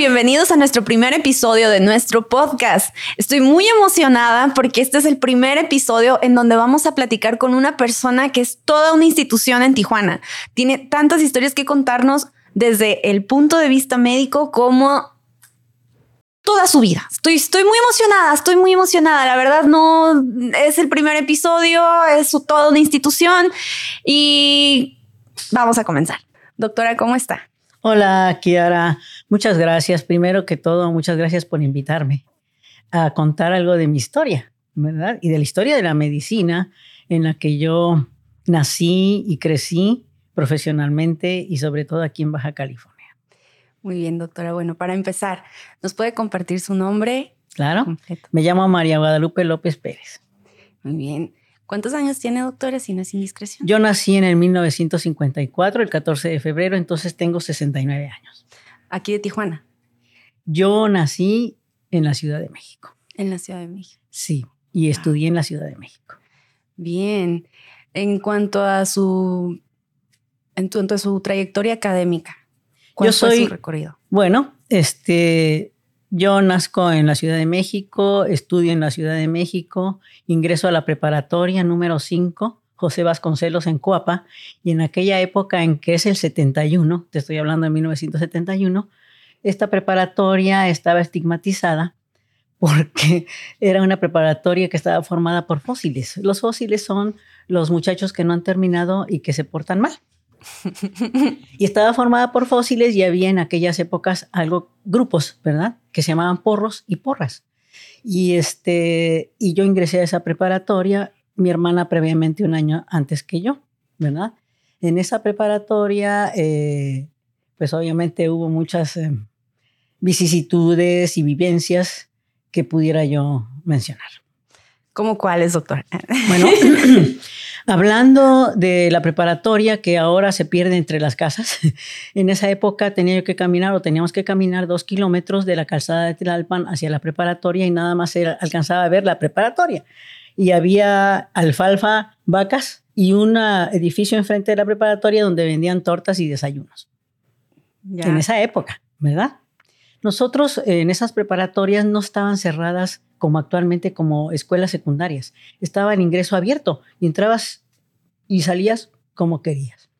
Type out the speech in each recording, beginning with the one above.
Bienvenidos a nuestro primer episodio de nuestro podcast. Estoy muy emocionada porque este es el primer episodio en donde vamos a platicar con una persona que es toda una institución en Tijuana. Tiene tantas historias que contarnos desde el punto de vista médico como toda su vida. Estoy, muy emocionada, estoy muy emocionada. La verdad no es el primer episodio, es toda una institución y vamos a comenzar. Doctora, ¿cómo está? Hola, Kiara. Muchas gracias. Primero que todo, muchas gracias por invitarme a contar algo de mi historia, ¿verdad? Y de la historia de la medicina en la que yo nací y crecí profesionalmente y sobre todo aquí en Baja California. Muy bien, doctora. Bueno, para empezar, ¿nos puede compartir su nombre? Claro. Me llamo María Guadalupe López Pérez. Muy bien. ¿Cuántos años tiene, doctora, si no es indiscreción? Yo nací en el 1954, el 14 de febrero, entonces tengo 69 años. ¿Aquí de Tijuana? Yo nací en la Ciudad de México. En la Ciudad de México. Sí, y estudié en la Ciudad de México. Bien. En cuanto a su, en cuanto a su trayectoria académica, ¿cuál Yo soy, su recorrido? Bueno, este, yo nazco en la Ciudad de México, estudio en la Ciudad de México, ingreso a la preparatoria número 5, José Vasconcelos en Coapa, y en aquella época en que es el 71, te estoy hablando de 1971, esta preparatoria estaba estigmatizada porque era una preparatoria que estaba formada por fósiles. Los fósiles son los muchachos que no han terminado y que se portan mal. y estaba formada por fósiles y había en aquellas épocas algo, grupos, ¿verdad? Que se llamaban porros y porras. Y, este, y yo ingresé a esa preparatoria, mi hermana previamente un año antes que yo, ¿verdad? En esa preparatoria, eh, pues obviamente hubo muchas eh, vicisitudes y vivencias que pudiera yo mencionar. ¿Cómo cuáles, doctor? Bueno, hablando de la preparatoria que ahora se pierde entre las casas, en esa época tenía yo que caminar o teníamos que caminar dos kilómetros de la calzada de Tlalpan hacia la preparatoria y nada más era, alcanzaba a ver la preparatoria. Y había alfalfa, vacas y un edificio enfrente de la preparatoria donde vendían tortas y desayunos. Ya. En esa época, ¿verdad? Nosotros en esas preparatorias no estaban cerradas como actualmente como escuelas secundarias. Estaba el ingreso abierto y entrabas y salías como querías.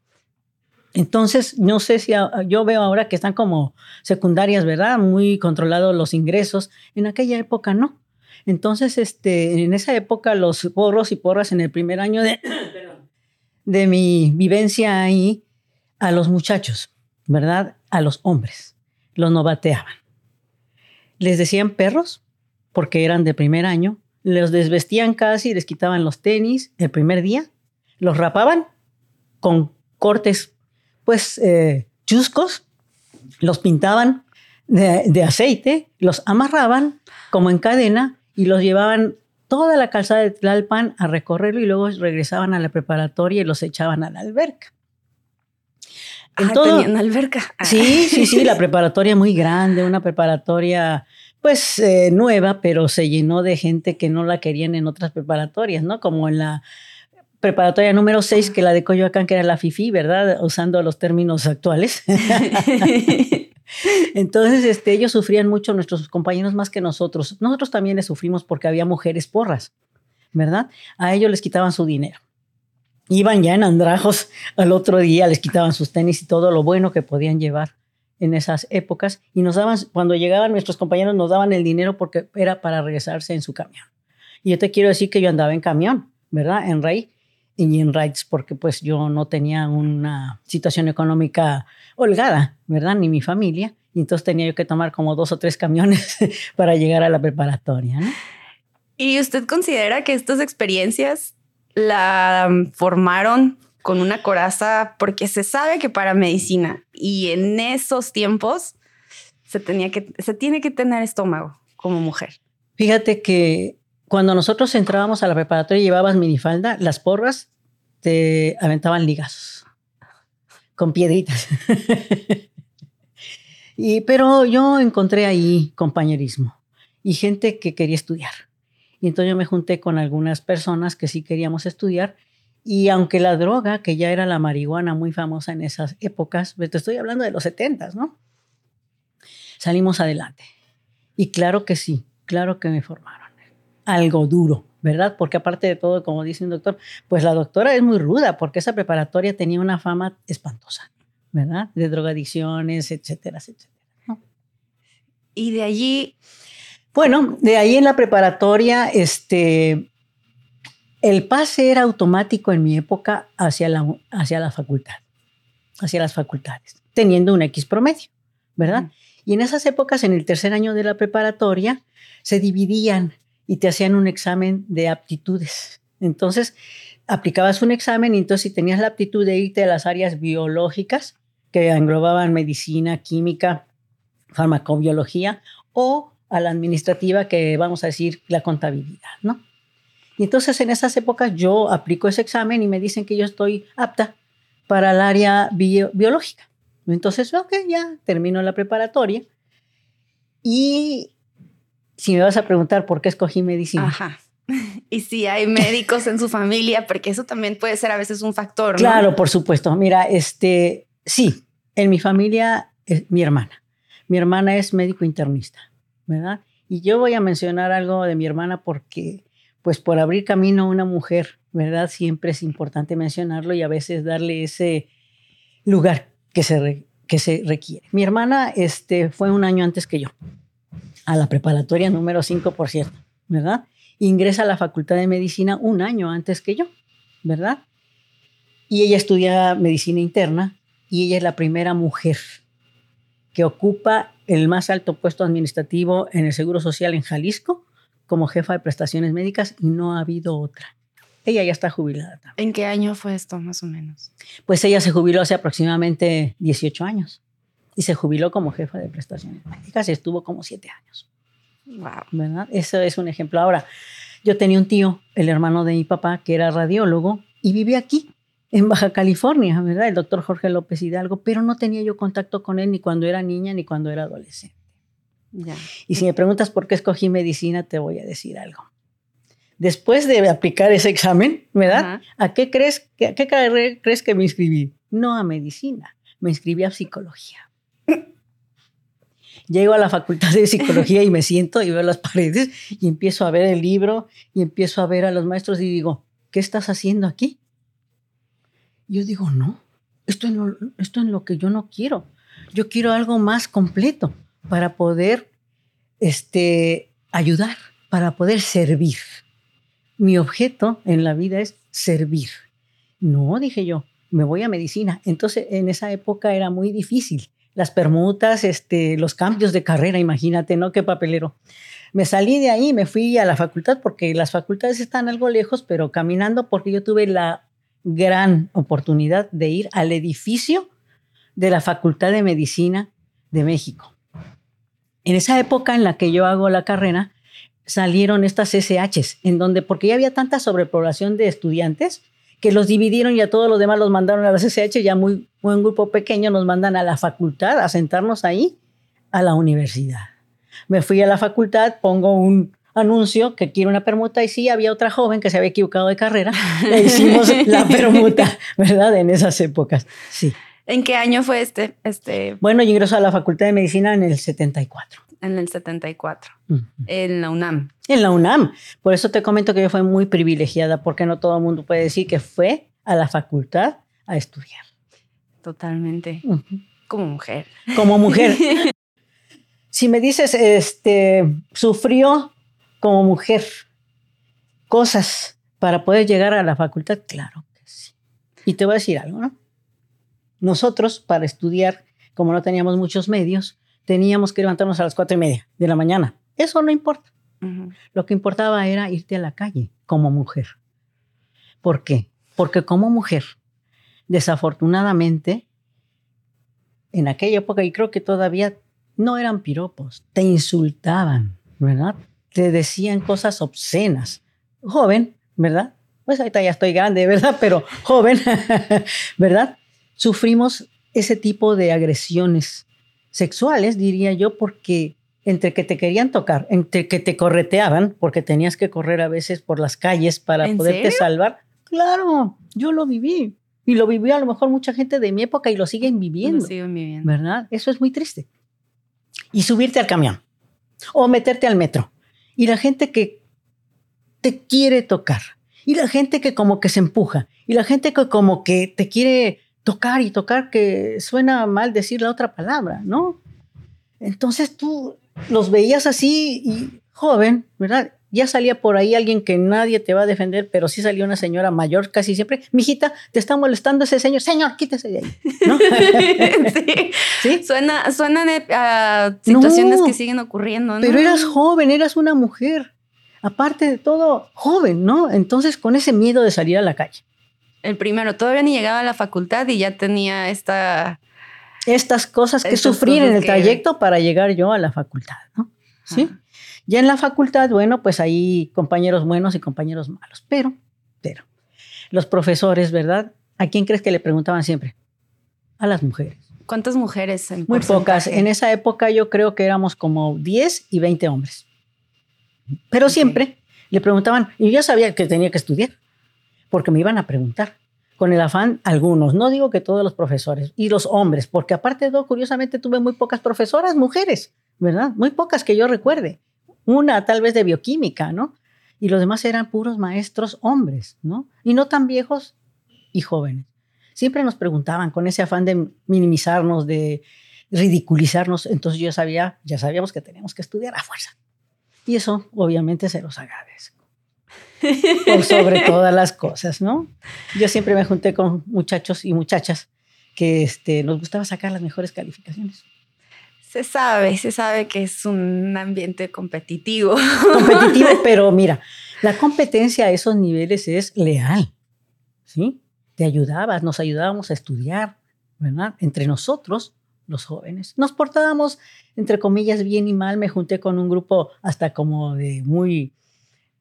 Entonces, no sé si yo veo ahora que están como secundarias, ¿verdad? Muy controlados los ingresos. En aquella época no. Entonces, este, en esa época los porros y porras en el primer año de, de mi vivencia ahí, a los muchachos, ¿verdad? A los hombres, los novateaban. Les decían perros porque eran de primer año, los desvestían casi, les quitaban los tenis el primer día, los rapaban con cortes, pues, eh, chuscos, los pintaban de, de, aceite, los amarraban como en cadena y los llevaban toda la calzada de Tlalpan a recorrerlo y luego regresaban a la preparatoria y los echaban a la alberca. En ah, todo, tenían alberca. Sí, sí, sí, la preparatoria muy grande, una preparatoria pues eh, nueva, pero se llenó de gente que no la querían en otras preparatorias, ¿no? Como en la preparatoria número 6, que la de Coyoacán, que era la FIFI, ¿verdad? Usando los términos actuales. Entonces, este, ellos sufrían mucho, nuestros compañeros más que nosotros. Nosotros también les sufrimos porque había mujeres porras, ¿verdad? A ellos les quitaban su dinero. Iban ya en andrajos al otro día, les quitaban sus tenis y todo lo bueno que podían llevar en esas épocas y nos daban, cuando llegaban nuestros compañeros nos daban el dinero porque era para regresarse en su camión. Y yo te quiero decir que yo andaba en camión, ¿verdad? En Rey y en Rides porque pues yo no tenía una situación económica holgada, ¿verdad? Ni mi familia. Y entonces tenía yo que tomar como dos o tres camiones para llegar a la preparatoria. ¿Y usted considera que estas experiencias la formaron con una coraza porque se sabe que para medicina y en esos tiempos se, tenía que, se tiene que tener estómago como mujer. Fíjate que cuando nosotros entrábamos a la preparatoria y llevabas minifalda, las porras te aventaban ligazos con piedritas. Y, pero yo encontré ahí compañerismo y gente que quería estudiar. Y entonces yo me junté con algunas personas que sí queríamos estudiar. Y aunque la droga, que ya era la marihuana muy famosa en esas épocas, te estoy hablando de los 70, ¿no? Salimos adelante. Y claro que sí, claro que me formaron. Algo duro, ¿verdad? Porque aparte de todo, como dice un doctor, pues la doctora es muy ruda porque esa preparatoria tenía una fama espantosa, ¿verdad? De drogadicciones, etcétera, etcétera. Y de allí... Bueno, de ahí en la preparatoria, este, el pase era automático en mi época hacia la, hacia la facultad, hacia las facultades, teniendo un X promedio, ¿verdad? Y en esas épocas, en el tercer año de la preparatoria, se dividían y te hacían un examen de aptitudes. Entonces, aplicabas un examen y entonces si tenías la aptitud de irte a las áreas biológicas, que englobaban medicina, química, farmacobiología, o a la administrativa, que vamos a decir la contabilidad, ¿no? Y entonces en esas épocas yo aplico ese examen y me dicen que yo estoy apta para el área biológica. Entonces, ok, ya termino la preparatoria. Y si me vas a preguntar por qué escogí medicina. Ajá. Y si hay médicos en su familia, porque eso también puede ser a veces un factor. ¿no? Claro, por supuesto. Mira, este, sí, en mi familia, es mi hermana. Mi hermana es médico internista, Y yo voy a mencionar algo de mi hermana porque, pues, por abrir camino a una mujer, ¿verdad? Siempre es importante mencionarlo y a veces darle ese lugar que se, que se requiere. Mi hermana este, fue un año antes que yo a la preparatoria número 5, por cierto, ¿verdad? Ingresa a la Facultad de Medicina un año antes que yo, ¿verdad? Y ella estudia medicina interna y ella es la primera mujer que ocupa el más alto puesto administrativo en el Seguro Social en Jalisco como jefa de prestaciones médicas y no ha habido otra. Ella ya está jubilada. También. ¿En qué año fue esto, más o menos? Pues ella se jubiló hace aproximadamente 18 años y se jubiló como jefa de prestaciones médicas y estuvo como siete años. Wow. ¿Verdad? Eso es un ejemplo. Ahora, yo tenía un tío, el hermano de mi papá, que era radiólogo y vivía aquí, en Baja California, ¿verdad? El doctor Jorge López Hidalgo, pero no tenía yo contacto con él ni cuando era niña ni cuando era adolescente. Ya. Y si me preguntas por qué escogí medicina, te voy a decir algo. Después de aplicar ese examen, ¿verdad? Ajá. ¿A qué crees, a qué carrera crees que me inscribí? No a medicina, me inscribí a psicología. Llego a la facultad de psicología y me siento y veo las paredes y empiezo a ver el libro y empiezo a ver a los maestros y digo, ¿qué estás haciendo aquí? Yo digo, no, esto es lo, esto es lo que yo no quiero. Yo quiero algo más completo para poder este, ayudar, para poder servir. Mi objeto en la vida es servir. No, dije yo, me voy a medicina. Entonces, en esa época era muy difícil las permutas, este, los cambios de carrera, imagínate, ¿no? Qué papelero. Me salí de ahí, me fui a la facultad porque las facultades están algo lejos, pero caminando porque yo tuve la gran oportunidad de ir al edificio de la Facultad de Medicina de México. En esa época en la que yo hago la carrera, salieron estas SHs, en donde, porque ya había tanta sobrepoblación de estudiantes, que los dividieron y a todos los demás los mandaron a las SH, ya muy, un grupo pequeño nos mandan a la facultad a sentarnos ahí, a la universidad. Me fui a la facultad, pongo un anuncio que quiero una permuta y sí, había otra joven que se había equivocado de carrera, le hicimos la permuta, ¿verdad? En esas épocas, sí. ¿En qué año fue este? este Bueno, yo ingreso a la Facultad de Medicina en el 74. en el 74, Ujú. en la UNAM. En la UNAM. Por eso te comento que yo fui muy privilegiada, porque no todo el mundo puede decir que fue a la facultad a estudiar. Totalmente. Como mujer. Como mujer. si me dices, este, sufrió como mujer cosas para poder llegar a la facultad, claro que sí. Y te voy a decir algo, ¿no? Nosotros, para estudiar, como no teníamos muchos medios, teníamos que levantarnos a las cuatro y media de la mañana. Eso no importa. Lo que importaba era irte a la calle como mujer. ¿Por qué? Porque como mujer, desafortunadamente, en aquella época, y creo que todavía no eran piropos, te insultaban, ¿verdad? Te decían cosas obscenas. Joven, ¿verdad? Pues ahorita ya estoy grande, ¿verdad? Pero joven, ¿verdad? Sufrimos ese tipo de agresiones sexuales, diría yo, porque entre que te querían tocar, entre que te correteaban, porque tenías que correr a veces por las calles para poderte salvar. Claro, yo lo viví. Y lo vivió a lo mejor mucha gente de mi época y lo siguen viviendo. Lo siguen viviendo. ¿Verdad? Eso es muy triste. Y subirte al camión o meterte al metro. Y la gente que te quiere tocar. Y la gente que como que se empuja. Y la gente que como que te quiere tocar y tocar, que suena mal decir la otra palabra, ¿no? Entonces tú los veías así y joven, ¿verdad? Ya salía por ahí alguien que nadie te va a defender, pero sí salió una señora mayor casi siempre. Mijita, te está molestando ese señor. Señor, quítese de ahí. ¿No? sí. Suena, suenan a situaciones que siguen ocurriendo. Pero eras joven, eras una mujer. Aparte de todo, joven, ¿no? Entonces, con ese miedo de salir a la calle. El primero, todavía ni llegaba a la facultad y ya tenía esta estas cosas que sufrir en el trayecto para llegar yo a la facultad, ¿no? Sí. Ya en la facultad, bueno, pues hay compañeros buenos y compañeros malos, pero, pero, los profesores, ¿verdad? ¿A quién crees que le preguntaban siempre? A las mujeres. ¿Cuántas mujeres? En Muy pocas. En esa época yo creo que éramos como 10 y 20 hombres. Pero siempre le preguntaban, y yo sabía que tenía que estudiar, porque me iban a preguntar con el afán algunos, no digo que todos los profesores, y los hombres, porque aparte de todo, curiosamente tuve muy pocas profesoras mujeres, ¿verdad? Muy pocas que yo recuerde. Una tal vez de bioquímica, ¿no? Y los demás eran puros maestros hombres, ¿no? Y no tan viejos y jóvenes. Siempre nos preguntaban con ese afán de minimizarnos, de ridiculizarnos, entonces yo sabía, ya sabíamos que teníamos que estudiar a fuerza. Y eso obviamente se los agradezco por sobre todas las cosas, ¿no? Yo siempre me junté con muchachos y muchachas que este, nos gustaba sacar las mejores calificaciones. Se sabe, se sabe que es un ambiente competitivo. Competitivo, pero mira, la competencia a esos niveles es leal, ¿sí? Te ayudabas, nos ayudábamos a estudiar, ¿verdad? Entre nosotros, los jóvenes. Nos portábamos, entre comillas, bien y mal. Me junté con un grupo hasta como de muy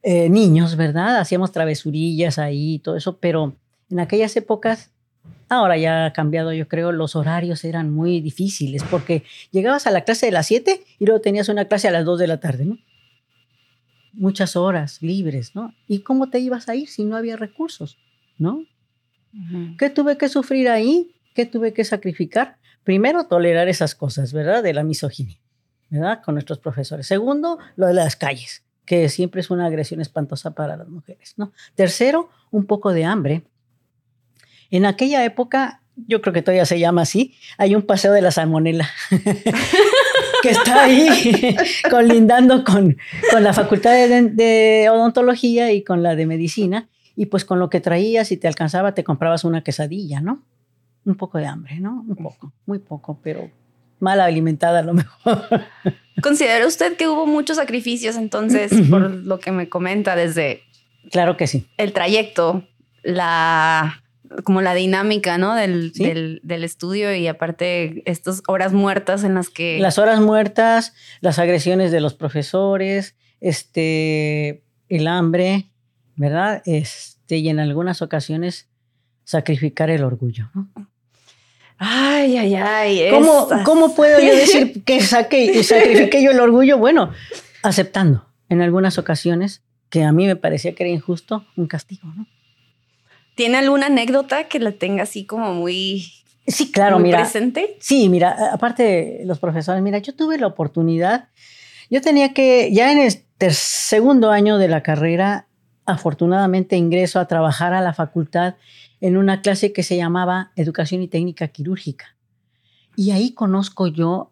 eh, niños, ¿verdad? Hacíamos travesurillas ahí y todo eso, pero en aquellas épocas, ahora ya ha cambiado, yo creo, los horarios eran muy difíciles porque llegabas a la clase de las 7 y luego tenías una clase a las 2 de la tarde, ¿no? Muchas horas libres, ¿no? ¿Y cómo te ibas a ir si no había recursos, ¿no? ¿Qué tuve que sufrir ahí? ¿Qué tuve que sacrificar? Primero, tolerar esas cosas, ¿verdad? De la misoginia, ¿verdad? Con nuestros profesores. Segundo, lo de las calles que siempre es una agresión espantosa para las mujeres. ¿no? Tercero, un poco de hambre. En aquella época, yo creo que todavía se llama así, hay un paseo de la salmonela que está ahí colindando con, con la facultad de, odontología y con la de medicina. Y pues con lo que traías y te alcanzaba, te comprabas una quesadilla, ¿no? Un poco de hambre, ¿no? Un poco, muy poco, pero mal alimentada a lo mejor. ¿Considera usted que hubo muchos sacrificios entonces, por lo que me comenta desde... Claro que sí. El trayecto, la como la dinámica, ¿no? Del, del, estudio y aparte estas horas muertas en las que... Las horas muertas, las agresiones de los profesores, este, el hambre, ¿verdad? Este, y en algunas ocasiones sacrificar el orgullo. Ay, ay, ay. ¿Cómo, ¿Cómo, puedo yo decir que saqué sacrifiqué yo el orgullo? Bueno, aceptando en algunas ocasiones que a mí me parecía que era injusto un castigo, ¿no? ¿Tiene alguna anécdota que la tenga así como muy, sí, claro, mira, presente? Sí, mira, aparte los profesores, mira, yo tuve la oportunidad, yo tenía que, ya en el segundo año de la carrera, afortunadamente ingreso a trabajar a la facultad en una clase que se llamaba Educación y Técnica Quirúrgica. Y ahí conozco yo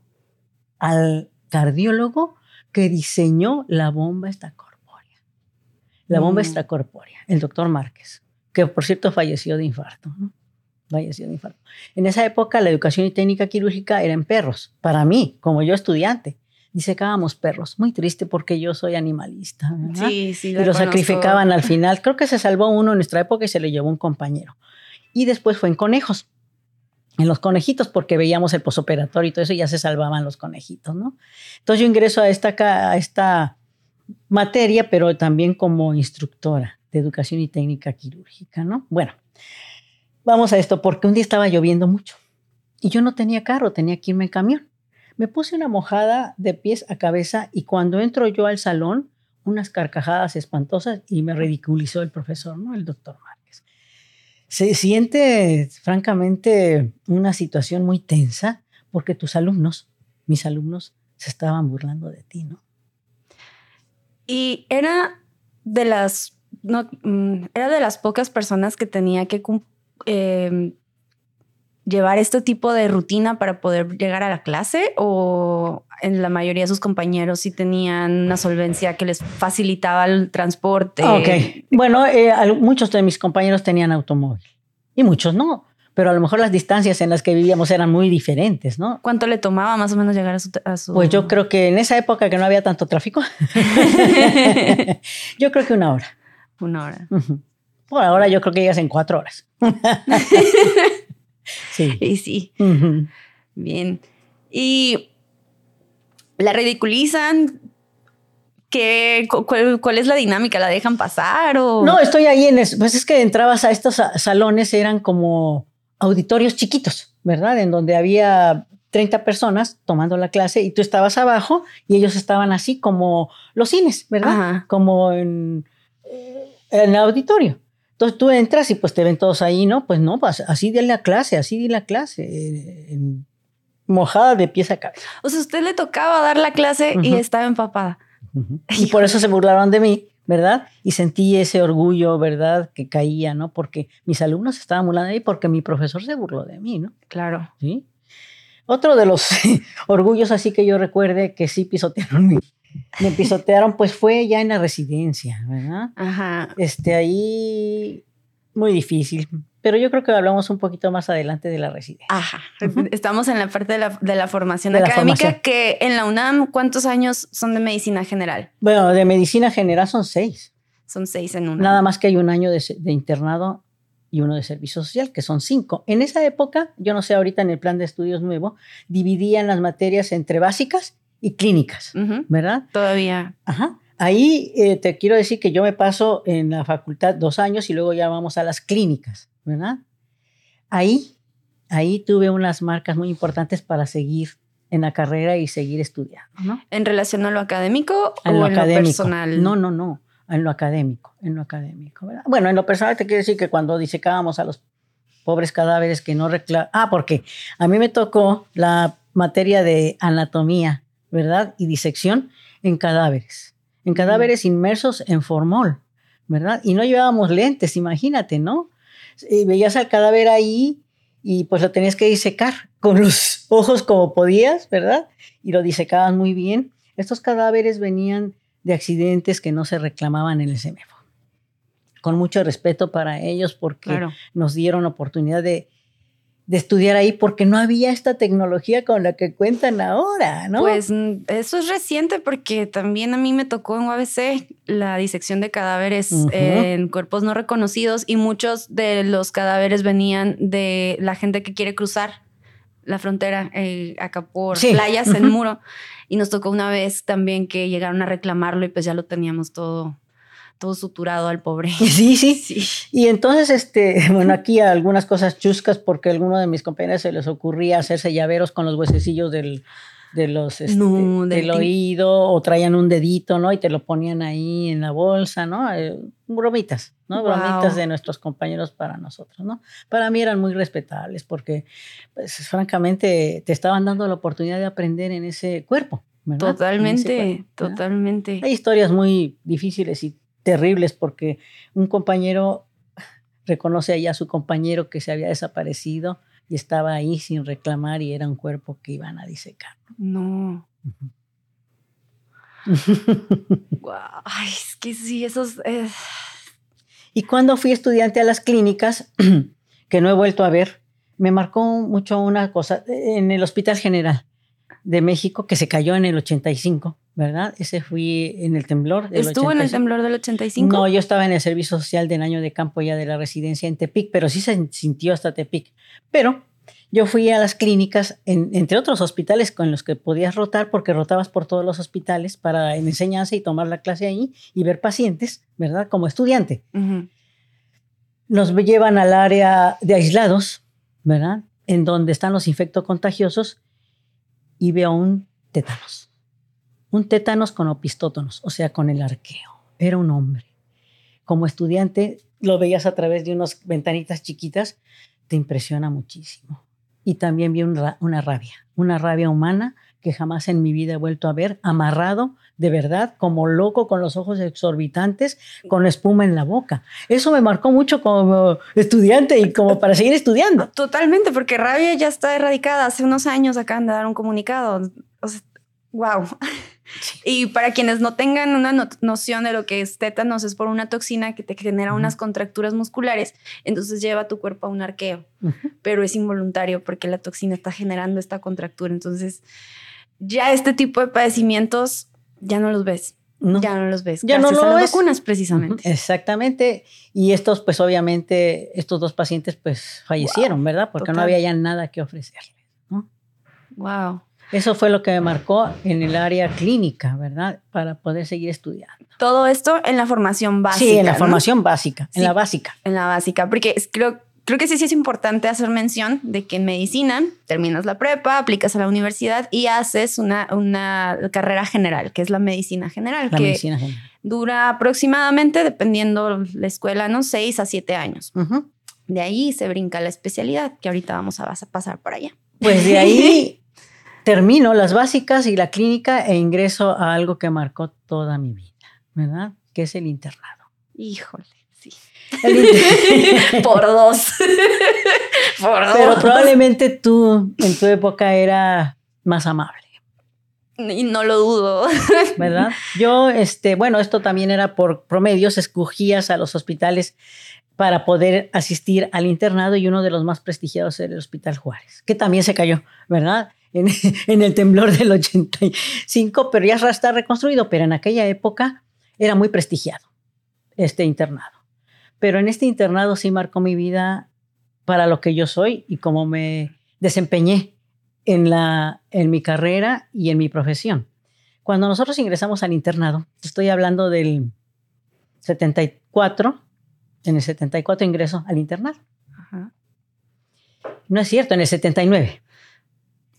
al cardiólogo que diseñó la bomba extracorpórea. La bomba mm. extracorpórea, el doctor Márquez, que por cierto falleció de infarto. Falleció de infarto. En esa época la educación y técnica quirúrgica era en perros, para mí, como yo estudiante disecábamos perros. Muy triste porque yo soy animalista. Sí, sí. Y lo sacrificaban al final. Creo que se salvó uno en nuestra época y se le llevó un compañero. Y después fue en conejos. En los conejitos, porque veíamos el posoperatorio y todo eso, ya se salvaban los conejitos, ¿no? Entonces yo ingreso a esta, a esta materia, pero también como instructora de educación y técnica quirúrgica, ¿no? Bueno, vamos a esto, porque un día estaba lloviendo mucho y yo no tenía carro, tenía que irme en camión Me puse una mojada de pies a cabeza y cuando entro yo al salón, unas carcajadas espantosas y me ridiculizó el profesor, ¿no? El doctor Márquez. Se siente, francamente, una situación muy tensa porque tus alumnos, mis alumnos, se estaban burlando de ti, ¿no? Y era de las, no, mm, era de las pocas personas que tenía que eh, llevar este tipo de rutina para poder llegar a la clase o en la mayoría de sus compañeros sí tenían una solvencia que les facilitaba el transporte. Ok, bueno, eh, muchos de mis compañeros tenían automóvil y muchos no, pero a lo mejor las distancias en las que vivíamos eran muy diferentes, ¿no? ¿Cuánto le tomaba más o menos llegar a su... Pues yo creo que en esa época que no había tanto tráfico, yo creo que una hora. Una hora. Por ahora yo creo que llegas en cuatro horas. Sí. Y sí. Bien. Y la ridiculizan. ¿Qué, cuál, es la dinámica? ¿La dejan pasar? O? No, estoy ahí en eso. Pues es que entrabas a estos salones, eran como auditorios chiquitos, ¿verdad? En donde había 30 personas tomando la clase y tú estabas abajo y ellos estaban así como los cines, ¿verdad? Como en, en el auditorio. Entonces tú entras y pues te ven todos ahí, ¿no? Pues no, pues así di la clase, así di la clase, eh, mojada de pies a cabeza. O sea, usted le tocaba dar la clase y estaba empapada. Y por eso se burlaron de mí, ¿verdad? Y sentí ese orgullo, ¿verdad? Que caía, ¿no? Porque mis alumnos estaban burlando de mí porque mi profesor se burló de mí, ¿no? Claro. Sí. Otro de los orgullos así que yo recuerde que sí pisotearon mi, me pisotearon, pues fue ya en la residencia, ¿verdad? Ajá. Este, ahí muy difícil. Pero yo creo que hablamos un poquito más adelante de la residencia. Ajá. Estamos en la parte de la, de la formación académica, que en la UNAM, ¿cuántos años son de medicina general? Bueno, de medicina general son seis. Son seis en una. Nada más que hay un año de, de internado y uno de servicio social, que son cinco. En esa época, yo no sé ahorita en el plan de estudios nuevo, dividían las materias entre básicas y clínicas, ¿verdad? Todavía. Ajá. Ahí eh, te quiero decir que yo me paso en la facultad dos años y luego ya vamos a las clínicas, ¿verdad? Ahí, ahí tuve unas marcas muy importantes para seguir en la carrera y seguir estudiando, ¿no? ¿En relación a lo académico o en lo personal? No, no, no, en lo académico, en lo académico, ¿verdad? Bueno, en lo personal te quiero decir que cuando disecábamos a los pobres cadáveres que no reclaman... Ah, porque a mí me tocó la materia de anatomía ¿verdad? Y disección en cadáveres, en cadáveres inmersos en formol, ¿verdad? Y no llevábamos lentes, imagínate, ¿no? Y veías al cadáver ahí y pues lo tenías que disecar con los ojos como podías, ¿verdad? Y lo disecabas muy bien. Estos cadáveres venían de accidentes que no se reclamaban en el CEMEFO. Con mucho respeto para ellos porque nos dieron oportunidad de de estudiar ahí porque no había esta tecnología con la que cuentan ahora, ¿no? Pues mm, eso es reciente porque también a mí me tocó en UABC la disección de cadáveres en cuerpos no reconocidos y muchos de los cadáveres venían de la gente que quiere cruzar la frontera eh, acá por playas en muro. Y nos tocó una vez también que llegaron a reclamarlo y pues ya lo teníamos todo todo suturado al pobre. Sí, sí, sí. Y entonces, este, bueno, aquí algunas cosas chuscas porque a alguno de mis compañeros se les ocurría hacerse llaveros con los huesecillos del, de los, este, del, oído o traían un dedito, ¿no? Y te lo ponían ahí en la bolsa, ¿no? Eh, bromitas, ¿no? Bromitas de nuestros compañeros para nosotros, ¿no? Para mí eran muy respetables porque, pues, francamente, te estaban dando la oportunidad de aprender en ese cuerpo. ¿verdad? Totalmente, totalmente. Hay historias muy difíciles y terribles porque un compañero reconoce allá a su compañero que se había desaparecido y estaba ahí sin reclamar y era un cuerpo que iban a disecar. No. Ay, es que sí, eso es... Y cuando fui estudiante a las clínicas, que no he vuelto a ver, me marcó mucho una cosa en el Hospital General de México que se cayó en el 85 ¿verdad? Ese fui en el temblor del ¿Estuvo en el temblor del 85? No, yo estaba en el servicio social del año de campo ya de la residencia en Tepic, pero sí se sintió hasta Tepic. Pero yo fui a las clínicas, entre otros hospitales con los que podías rotar, porque rotabas por todos los hospitales para en enseñanza y tomar la clase ahí y ver pacientes, ¿verdad? Como estudiante. Nos llevan al área de aislados, ¿verdad? En donde están los infectocontagiosos y veo un tétanos. Un tétanos con opistótonos, o sea, con el arqueo. Era un hombre. Como estudiante lo veías a través de unas ventanitas chiquitas, te impresiona muchísimo. Y también vi una rabia, una rabia humana que jamás en mi vida he vuelto a ver, amarrado de verdad, como loco, con los ojos exorbitantes, con espuma en la boca. Eso me marcó mucho como estudiante y como para seguir estudiando. Totalmente, porque rabia ya está erradicada. Hace unos años acaban de dar un comunicado. Wow. Y para quienes no tengan una noción de lo que es tétanos, es por una toxina que te genera unas contracturas musculares, entonces lleva a tu cuerpo a un arqueo, pero es involuntario porque la toxina está generando esta contractura. Entonces, ya este tipo de padecimientos ya no los ves. Ya no los ves. Ya no lo las vacunas, precisamente. Exactamente. Y estos, pues obviamente, estos dos pacientes, pues fallecieron, ¿verdad? Porque no había ya nada que ofrecerles. Wow. Eso fue lo que me marcó en el área clínica, ¿verdad? Para poder seguir estudiando. Todo esto en la formación básica. Sí, en la formación básica, en la básica. En la básica, porque creo, creo que sí, sí es importante hacer mención de que en medicina terminas la prepa, aplicas a la universidad y haces una, una carrera general, que es la medicina general. La que medicina general. Dura aproximadamente, dependiendo la escuela, ¿no? Seis a siete años. De ahí se brinca la especialidad, que ahorita vamos a, pasar por allá. Pues de ahí termino las básicas y la clínica e ingreso a algo que marcó toda mi vida, ¿verdad? Que es el internado. Híjole. Por dos. Por dos. Pero probablemente tú en tu época era más amable. Y no lo dudo. ¿Verdad? Yo, este, bueno, esto también era por promedios, escogías a los hospitales para poder asistir al internado y uno de los más prestigiados era el Hospital Juárez, que también se cayó, ¿verdad? En, en el temblor del 85, pero ya está reconstruido, pero en aquella época era muy prestigiado este internado. Pero en este internado sí marcó mi vida para lo que yo soy y cómo me desempeñé en, la, en mi carrera y en mi profesión. Cuando nosotros ingresamos al internado, estoy hablando del 74, en el 74 ingreso al internado. No es cierto, en el 79.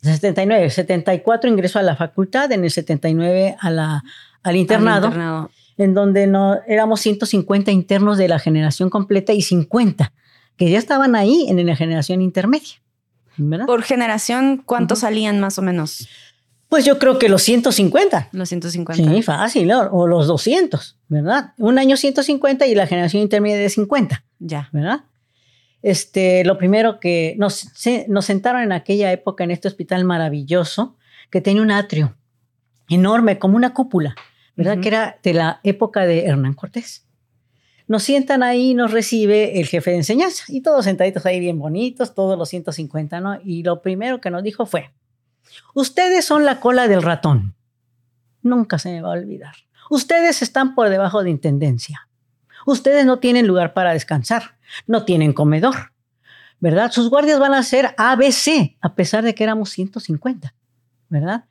En el 79, 74 ingreso a la facultad, en el 79 a la, al internado. Al internado en donde no, éramos 150 internos de la generación completa y 50 que ya estaban ahí en la generación intermedia. Por generación, ¿cuántos salían más o menos? Pues yo creo que los 150. Los 150. Sí, fácil, o los 200, ¿verdad? Un año 150 y la generación intermedia de 50. Ya. ¿Verdad? Este, lo primero que nos, nos sentaron en aquella época en este hospital maravilloso que tenía un atrio enorme, como una cúpula. ¿verdad? Que era de la época de Hernán Cortés. Nos sientan ahí, nos recibe el jefe de enseñanza y todos sentaditos ahí bien bonitos, todos los 150, ¿no? Y lo primero que nos dijo fue, ustedes son la cola del ratón. Nunca se me va a olvidar. Ustedes están por debajo de intendencia. Ustedes no tienen lugar para descansar, no tienen comedor, ¿verdad? Sus guardias van a ser ABC, a pesar de que éramos 150. ¿verdad?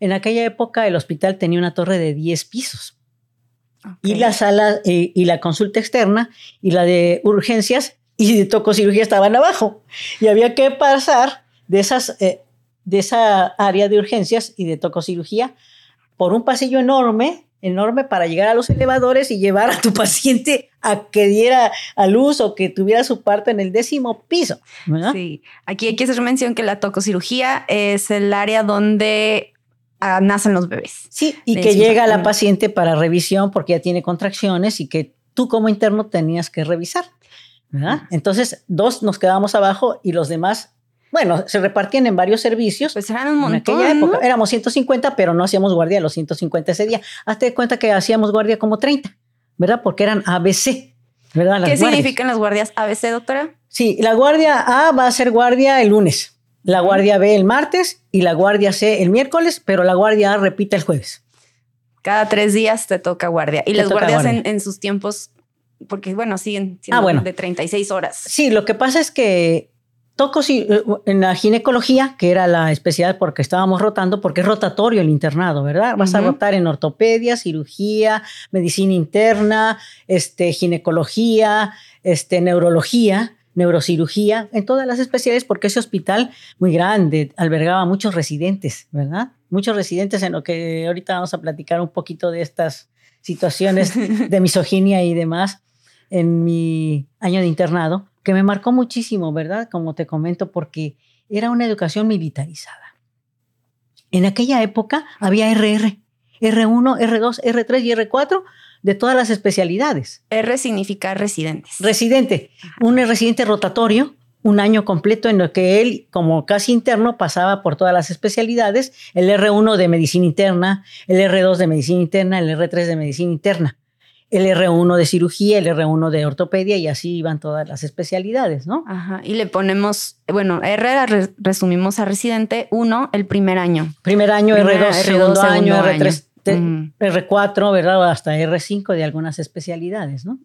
En aquella época el hospital tenía una torre de 10 pisos. Y la sala eh, y la consulta externa y la de urgencias y de tococirugía estaban abajo. Y había que pasar de, esas, eh, de esa área de urgencias y de tococirugía por un pasillo enorme enorme para llegar a los elevadores y llevar a tu paciente a que diera a luz o que tuviera su parto en el décimo piso. Sí, aquí hay que hacer mención que la tococirugía es el área donde ah, nacen los bebés. Sí, y que llega la paciente para revisión porque ya tiene contracciones y que tú como interno tenías que revisar. Entonces, dos nos quedamos abajo y los demás bueno, se repartían en varios servicios. Pues eran un montón. En aquella época éramos 150, pero no hacíamos guardia los 150 ese día. Hazte cuenta que hacíamos guardia como 30, ¿verdad? Porque eran ABC. ¿verdad? ¿Qué significan las guardias ABC, doctora? Sí, la guardia A va a ser guardia el lunes, la guardia B el martes y la guardia C el miércoles, pero la guardia A repite el jueves. Cada tres días te toca guardia. Y las guardias En, sus tiempos, porque bueno, siguen siendo ah, de 36 horas. Sí, lo que pasa es que Toco eh, en la ginecología, que era la especialidad porque estábamos rotando, porque es rotatorio el internado, ¿verdad? Vas a rotar en ortopedia, cirugía, medicina interna, este, ginecología, este, neurología, neurocirugía, en todas las especialidades, porque ese hospital muy grande albergaba muchos residentes, ¿verdad? Muchos residentes en lo que ahorita vamos a platicar un poquito de estas situaciones de misoginia y demás en mi año de internado, que me marcó muchísimo, ¿verdad? Como te comento, porque era una educación militarizada. En aquella época había RR, R1, R2, R3 y R4 de todas las especialidades. R significa residentes. Residente, un residente rotatorio, un año completo en el que él, como casi interno, pasaba por todas las especialidades, el R1 de medicina interna, el R2 de medicina interna, el R3 de medicina interna, el R1 de cirugía, el R1 de ortopedia y así iban todas las especialidades, ¿no? Ajá, y le ponemos, bueno, R resumimos a residente 1 el primer año. Primer año, R2, segundo, año, R3. R4, ¿verdad? Hasta R5 de algunas especialidades, ¿no?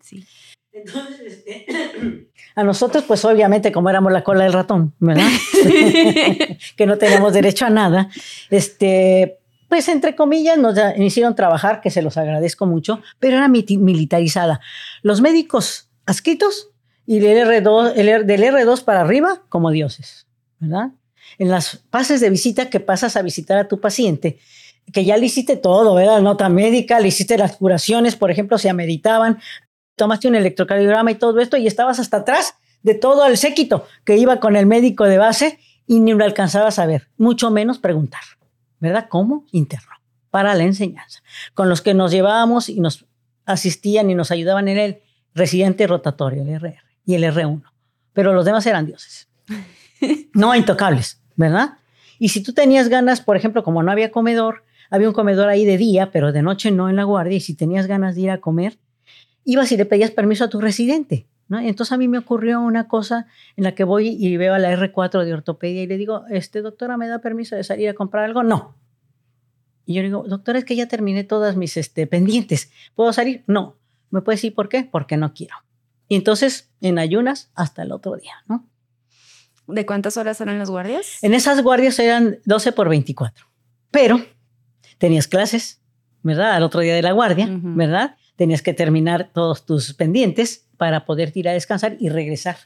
Sí. Entonces, este, a nosotros, pues obviamente, como éramos la cola del ratón, ¿verdad? que no teníamos derecho a nada, este, pues entre comillas nos hicieron trabajar, que se los agradezco mucho, pero era militarizada. Los médicos adscritos y del R2, el, del R2 para arriba como dioses, ¿verdad? En las pases de visita que pasas a visitar a tu paciente, que ya le hiciste todo, ¿verdad? Nota médica, le hiciste las curaciones, por ejemplo, se ameritaban, tomaste un electrocardiograma y todo esto y estabas hasta atrás de todo el séquito que iba con el médico de base y ni lo alcanzabas a ver, mucho menos preguntar, ¿verdad? ¿Cómo? Interno, para la enseñanza. Con los que nos llevábamos y nos asistían y nos ayudaban en el residente rotatorio, el RR y el R1. Pero los demás eran dioses. No intocables, ¿verdad? Y si tú tenías ganas, por ejemplo, como no había comedor, había un comedor ahí de día, pero de noche no en la guardia, y si tenías ganas de ir a comer, ibas y le pedías permiso a tu residente. ¿No? Entonces a mí me ocurrió una cosa en la que voy y veo a la R4 de ortopedia y le digo, este, doctora, ¿me da permiso de salir a comprar algo? No. Y yo le digo, doctora, es que ya terminé todas mis este, pendientes. ¿Puedo salir? No. ¿Me puede decir por qué? Porque no quiero. Y entonces, en ayunas, hasta el otro día, ¿no? ¿De cuántas horas eran las guardias? En esas guardias eran 12 por 24. Pero tenías clases, ¿verdad? Al otro día de la guardia, ¿verdad? Tenías que terminar todos tus pendientes para poder ir a descansar y regresar,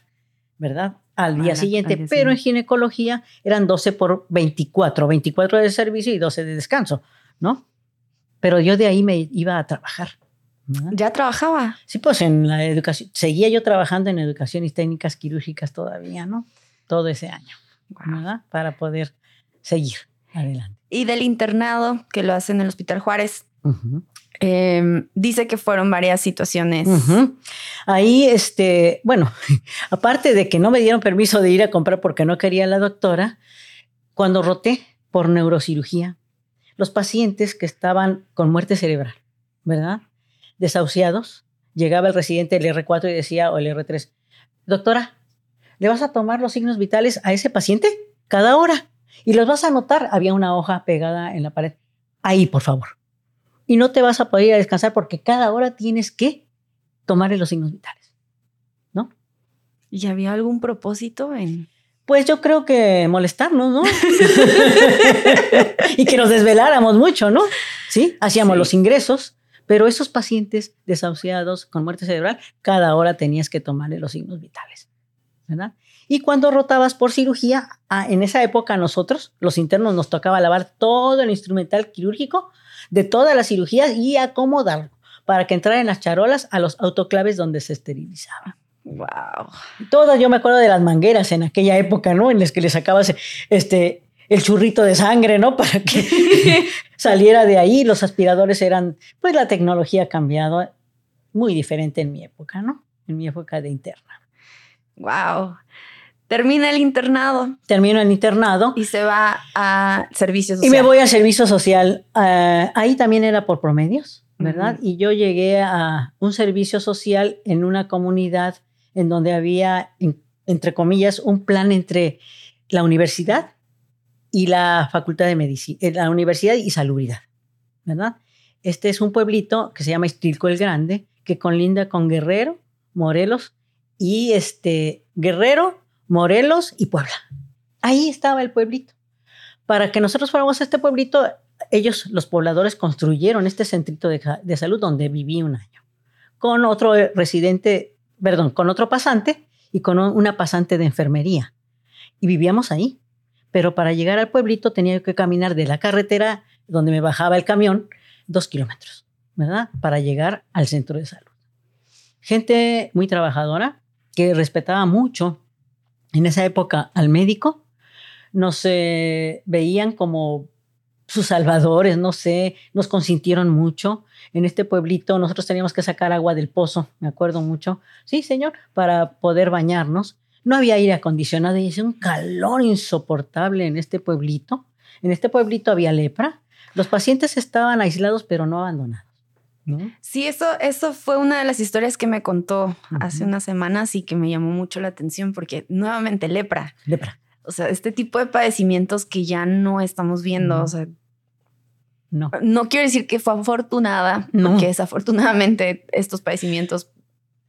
¿verdad? Al día, siguiente. Pero en ginecología eran 12 por 24, 24 de servicio y 12 de descanso, ¿no? Pero yo de ahí me iba a trabajar. ¿Ya trabajaba? Sí, pues en la educación. Seguía yo trabajando en educación y técnicas quirúrgicas todavía, ¿no? Todo ese año, ¿verdad? Para poder seguir adelante y del internado que lo hace en el Hospital Juárez. Em, dice que fueron varias situaciones. Ahí, este, bueno, aparte de que no me dieron permiso de ir a comprar porque no quería la doctora, cuando roté por neurocirugía, los pacientes que estaban con muerte cerebral, ¿verdad? Desahuciados, llegaba el residente del R4 y decía, o el R3, doctora, ¿le vas a tomar los signos vitales a ese paciente cada hora? Y los vas a notar, había una hoja pegada en la pared. Ahí, por favor. Y no te vas a poder ir a descansar porque cada hora tienes que tomarle los signos vitales. ¿No? ¿Y había algún propósito en...? Pues yo creo que molestarnos, ¿no? y que nos desveláramos mucho, ¿no? Sí, hacíamos los ingresos, pero esos pacientes desahuciados con muerte cerebral, cada hora tenías que tomarle los signos vitales, ¿verdad? Y cuando rotabas por cirugía, ah, en esa época nosotros, los internos, nos tocaba lavar todo el instrumental quirúrgico de todas las cirugías y acomodarlo para que entrara en las charolas a los autoclaves donde se esterilizaba. Wow. Todas, yo me acuerdo de las mangueras en aquella época, ¿no? En las que le sacabas este, el churrito de sangre, ¿no? Para que saliera de ahí. Los aspiradores eran, pues la tecnología ha cambiado muy diferente en mi época, ¿no? En mi época de interna. Wow. Termina el internado. Termino el internado. Y se va a servicio social. Y me voy al servicio social. Ah, ahí también era por promedios, ¿verdad? Y yo llegué a un servicio social en una comunidad en donde había, entre comillas, un plan entre la universidad y la facultad de medicina, eh, la universidad y salubridad, ¿verdad? Este es un pueblito que se llama Estilco el Grande, que colinda con Guerrero, Morelos y este Guerrero, Morelos y Puebla. Ahí estaba el pueblito. Para que nosotros fuéramos a este pueblito, ellos, los pobladores, construyeron este centrito de, salud donde viví un año, con otro residente, perdón, con otro pasante y con una pasante de enfermería. Y vivíamos ahí. Pero para llegar al pueblito tenía que caminar de la carretera donde me bajaba el camión dos kilómetros, ¿verdad? Para llegar al centro de salud. Gente muy trabajadora que respetaba mucho en esa época al médico. Nos eh, veían como sus salvadores, no sé, nos consintieron mucho. En este pueblito nosotros teníamos que sacar agua del pozo, me acuerdo mucho. Sí, señor, para poder bañarnos. No había aire acondicionado y es un calor insoportable en este pueblito. En este pueblito había lepra. Los pacientes estaban aislados pero no abandonados. Sí, eso, eso fue una de las historias que me contó hace unas semanas y que me llamó mucho la atención porque nuevamente lepra. Lepra. O sea, este tipo de padecimientos que ya no estamos viendo, o sea, no. No quiero decir que fue afortunada, porque desafortunadamente estos padecimientos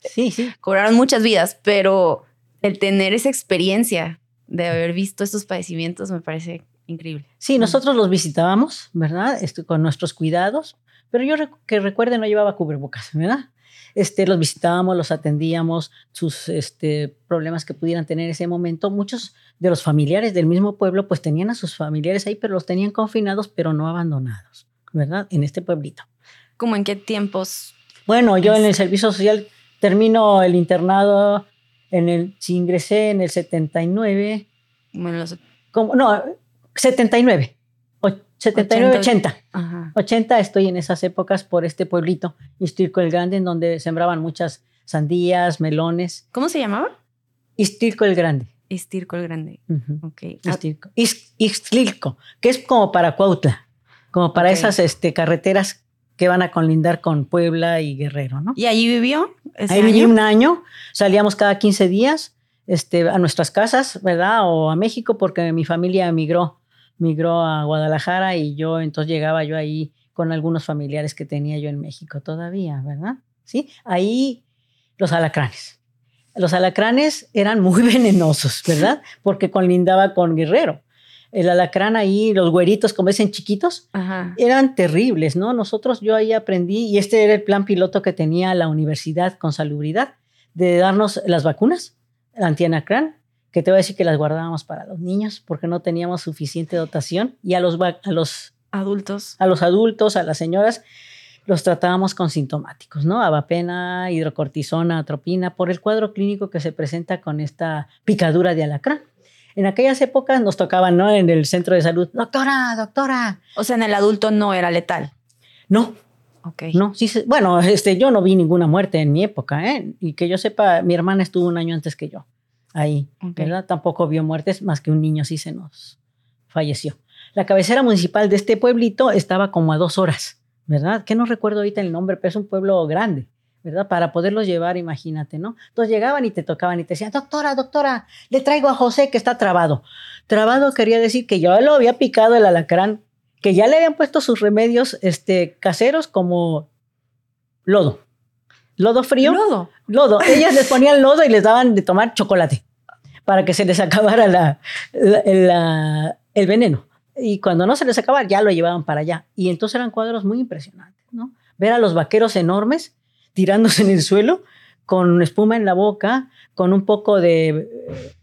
sí, sí. cobraron muchas vidas, pero el tener esa experiencia de haber visto estos padecimientos me parece increíble. Sí, nosotros los visitábamos, ¿verdad? Este, con nuestros cuidados, pero yo que recuerde no llevaba cubrebocas, ¿verdad? Este, los visitábamos, los atendíamos, sus este, problemas que pudieran tener en ese momento. Muchos de los familiares del mismo pueblo, pues tenían a sus familiares ahí, pero los tenían confinados, pero no abandonados, ¿verdad? En este pueblito. ¿Cómo en qué tiempos? Bueno, yo en el servicio social termino el internado, en el, si ingresé en el 79. Bueno, como, no, 79. 79, 80. 80. estoy en esas épocas por este pueblito, Istirco el Grande, en donde sembraban muchas sandías, melones. ¿Cómo se llamaba? Istirco el Grande. Istirco el Grande. Ok. Istilco, que es como para Cuautla, como para esas este, carreteras que van a colindar con Puebla y Guerrero, ¿no? ¿Y allí vivió? Ahí viví un año, salíamos cada 15 días este, a nuestras casas, ¿verdad? O a México, porque mi familia emigró migró a Guadalajara y yo entonces llegaba yo ahí con algunos familiares que tenía yo en México todavía, ¿verdad? Sí, ahí los alacranes. Los alacranes eran muy venenosos, ¿verdad? Porque colindaba con Guerrero. El alacrán ahí, los güeritos, como dicen chiquitos, eran terribles, ¿no? Nosotros, yo ahí aprendí, y este era el plan piloto que tenía la universidad con salubridad, de darnos las vacunas, antianacrán, que te voy a decir que las guardábamos para los niños porque no teníamos suficiente dotación y a los, a los adultos, a los adultos, a las señoras, los tratábamos con sintomáticos, ¿no? Avapena, hidrocortisona, atropina, por el cuadro clínico que se presenta con esta picadura de alacrán. En aquellas épocas nos tocaban, ¿no? En el centro de salud, doctora, doctora. O sea, en el adulto no era letal. No. Ok. No, sí, bueno, este, yo no vi ninguna muerte en mi época, ¿eh? Y que yo sepa, mi hermana estuvo un año antes que yo ahí, ¿verdad? Tampoco vio muertes, más que un niño sí se nos falleció. La cabecera municipal de este pueblito estaba como a dos horas, ¿verdad? Que no recuerdo ahorita el nombre, pero es un pueblo grande, ¿verdad? Para poderlos llevar, imagínate, ¿no? Entonces llegaban y te tocaban y te decían, doctora, doctora, le traigo a José que está trabado. Trabado quería decir que yo lo había picado el alacrán, que ya le habían puesto sus remedios este, caseros como lodo. Lodo frío. Lodo. Lodo. Ellas les ponían lodo y les daban de tomar chocolate para que se les acabara la, el veneno. Y cuando no se les acababa, ya lo llevaban para allá. Y entonces eran cuadros muy impresionantes, ¿no? Ver a los vaqueros enormes tirándose en el suelo con espuma en la boca, con un poco de eh,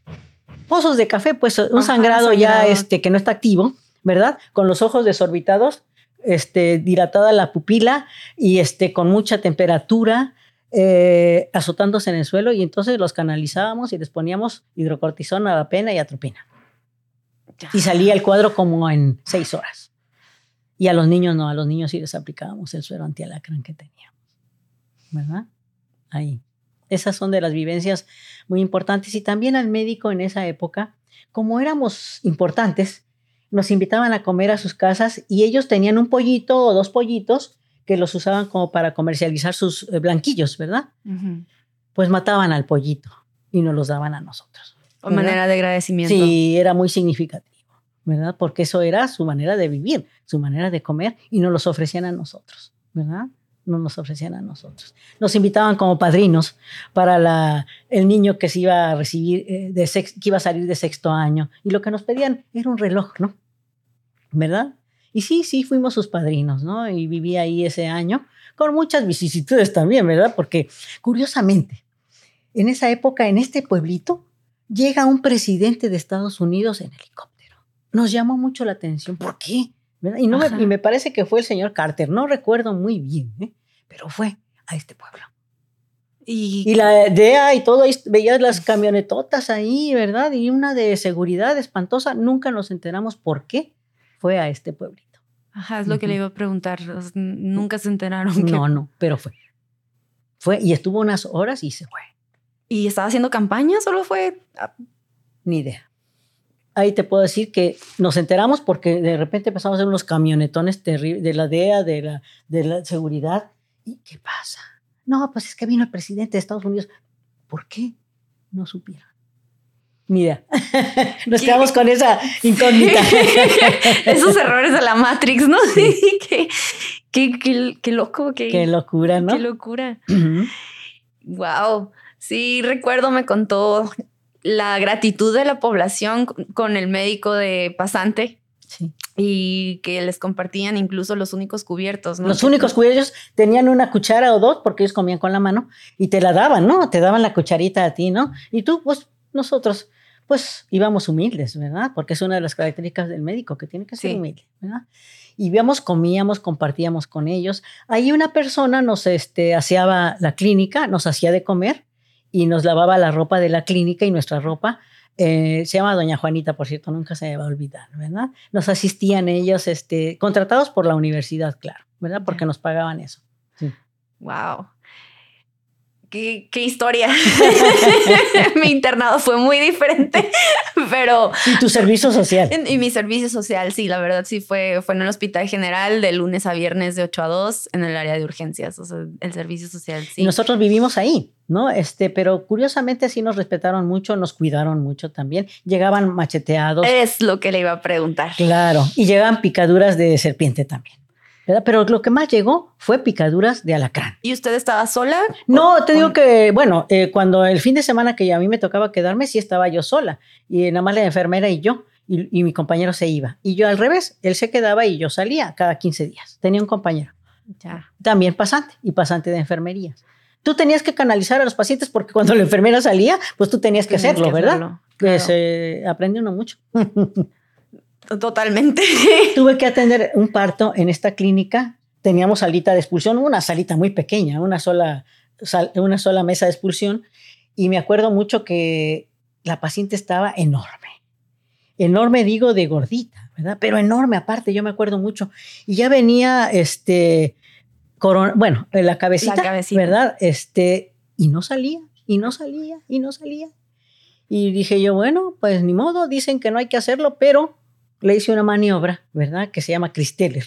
pozos de café, pues un sangrado, ya este, que no está activo, ¿verdad? Con los ojos desorbitados, este, dilatada la pupila y este, con mucha temperatura, eh, azotándose en el suelo y entonces los canalizábamos y les poníamos hidrocortisona, pena y atropina. Y salía el cuadro como en seis horas. Y a los niños no, a los niños sí les aplicábamos el suero antialacrán que teníamos. ¿Verdad? Ahí. Esas son de las vivencias muy importantes. Y también al médico en esa época, como éramos importantes, nos invitaban a comer a sus casas y ellos tenían un pollito o dos pollitos que los usaban como para comercializar sus eh, blanquillos, ¿verdad? Pues mataban al pollito y nos los daban a nosotros. O manera de agradecimiento. Sí, era muy significativo, ¿verdad? Porque eso era su manera de vivir, su manera de comer y nos los ofrecían a nosotros, ¿verdad? No nos ofrecían a nosotros. Nos invitaban como padrinos para la, el niño que se iba a recibir, eh, de que iba a salir de sexto año. Y lo que nos pedían era un reloj, ¿no? ¿Verdad? Y sí, sí, fuimos sus padrinos, ¿no? Y viví ahí ese año con muchas vicisitudes también, ¿verdad? Porque curiosamente, en esa época, en este pueblito, llega un presidente de Estados Unidos en helicóptero. Nos llamó mucho la atención. ¿Por qué? Y, no me, y me parece que fue el señor Carter. No recuerdo muy bien, ¿eh? pero fue a este pueblo. Y, la DEA y todo, veías las camionetotas ahí, ¿verdad? Y una de seguridad espantosa. Nunca nos enteramos por qué fue a este pueblito. Ajá, es lo que le iba a preguntar. Nunca se enteraron. No, no, pero fue. Fue y estuvo unas horas y se fue. ¿Y estaba haciendo campaña? ¿Solo fue? Ni idea. Ahí te puedo decir que nos enteramos porque de repente empezamos a ver unos camionetones terribles de la DEA, de la, de la seguridad. ¿Y qué pasa? No, pues es que vino el presidente de Estados Unidos. ¿Por qué? No supieron. Mira, nos quedamos con esa incógnita. Esos errores de la Matrix, ¿no? Sí. qué, qué, qué, loco. Qué, qué locura, ¿no? Qué locura. Wow. Sí, recuerdo, me contó la gratitud de la población con el médico de pasante. Sí. Y que les compartían incluso los únicos cubiertos. ¿no? Los únicos cubiertos tenían una cuchara o dos porque ellos comían con la mano y te la daban, ¿no? Te daban la cucharita a ti, ¿no? Y tú, pues nosotros, pues íbamos humildes, ¿verdad? Porque es una de las características del médico, que tiene que ser humilde, ¿verdad? Y íbamos, comíamos, compartíamos con ellos. Ahí una persona nos este, aseaba la clínica, nos hacía de comer y nos lavaba la ropa de la clínica y nuestra ropa. Eh, se llama Doña Juanita, por cierto, nunca se me va a olvidar, ¿verdad? Nos asistían ellos, este, contratados por la universidad, claro, ¿verdad? Porque nos pagaban eso. Sí. Wow qué, historia. mi internado fue muy diferente, pero... ¿Y tu servicio social? Y mi servicio social, sí, la verdad sí fue, fue en el hospital general de lunes a viernes de 8 a 2 en el área de urgencias, o sea, el servicio social, sí. Y nosotros vivimos ahí, ¿no? Este, pero curiosamente sí nos respetaron mucho, nos cuidaron mucho también. Llegaban macheteados. Es lo que le iba a preguntar. Claro, y llegaban picaduras de serpiente también. Pero lo que más llegó fue picaduras de alacrán. ¿Y usted estaba sola? No, te digo que, bueno, eh, cuando el fin de semana que a mí me tocaba quedarme, sí estaba yo sola. Y nada más la enfermera y yo. Y, mi compañero se iba. Y yo al revés, él se quedaba y yo salía cada 15 días. Tenía un compañero. Ya. También pasante y pasante de enfermería. Tú tenías que canalizar a los pacientes porque cuando la enfermera salía, pues tú tenías que hacerlo, ¿verdad? Que se aprende uno mucho. Totalmente. Tuve que atender un parto en esta clínica. Teníamos salita de expulsión, una salita muy pequeña, una sola, una sola mesa de expulsión. Y me acuerdo mucho que la paciente estaba enorme. Enorme, digo, de gordita, ¿verdad? Pero enorme aparte, yo me acuerdo mucho. Y ya venía, este, bueno, la cabecita, la cabecita, ¿verdad? Este, y no salía, y no salía, y no salía. Y dije yo, bueno, pues ni modo, dicen que no hay que hacerlo, pero le hice una maniobra, ¿verdad? Que se llama Cristeller,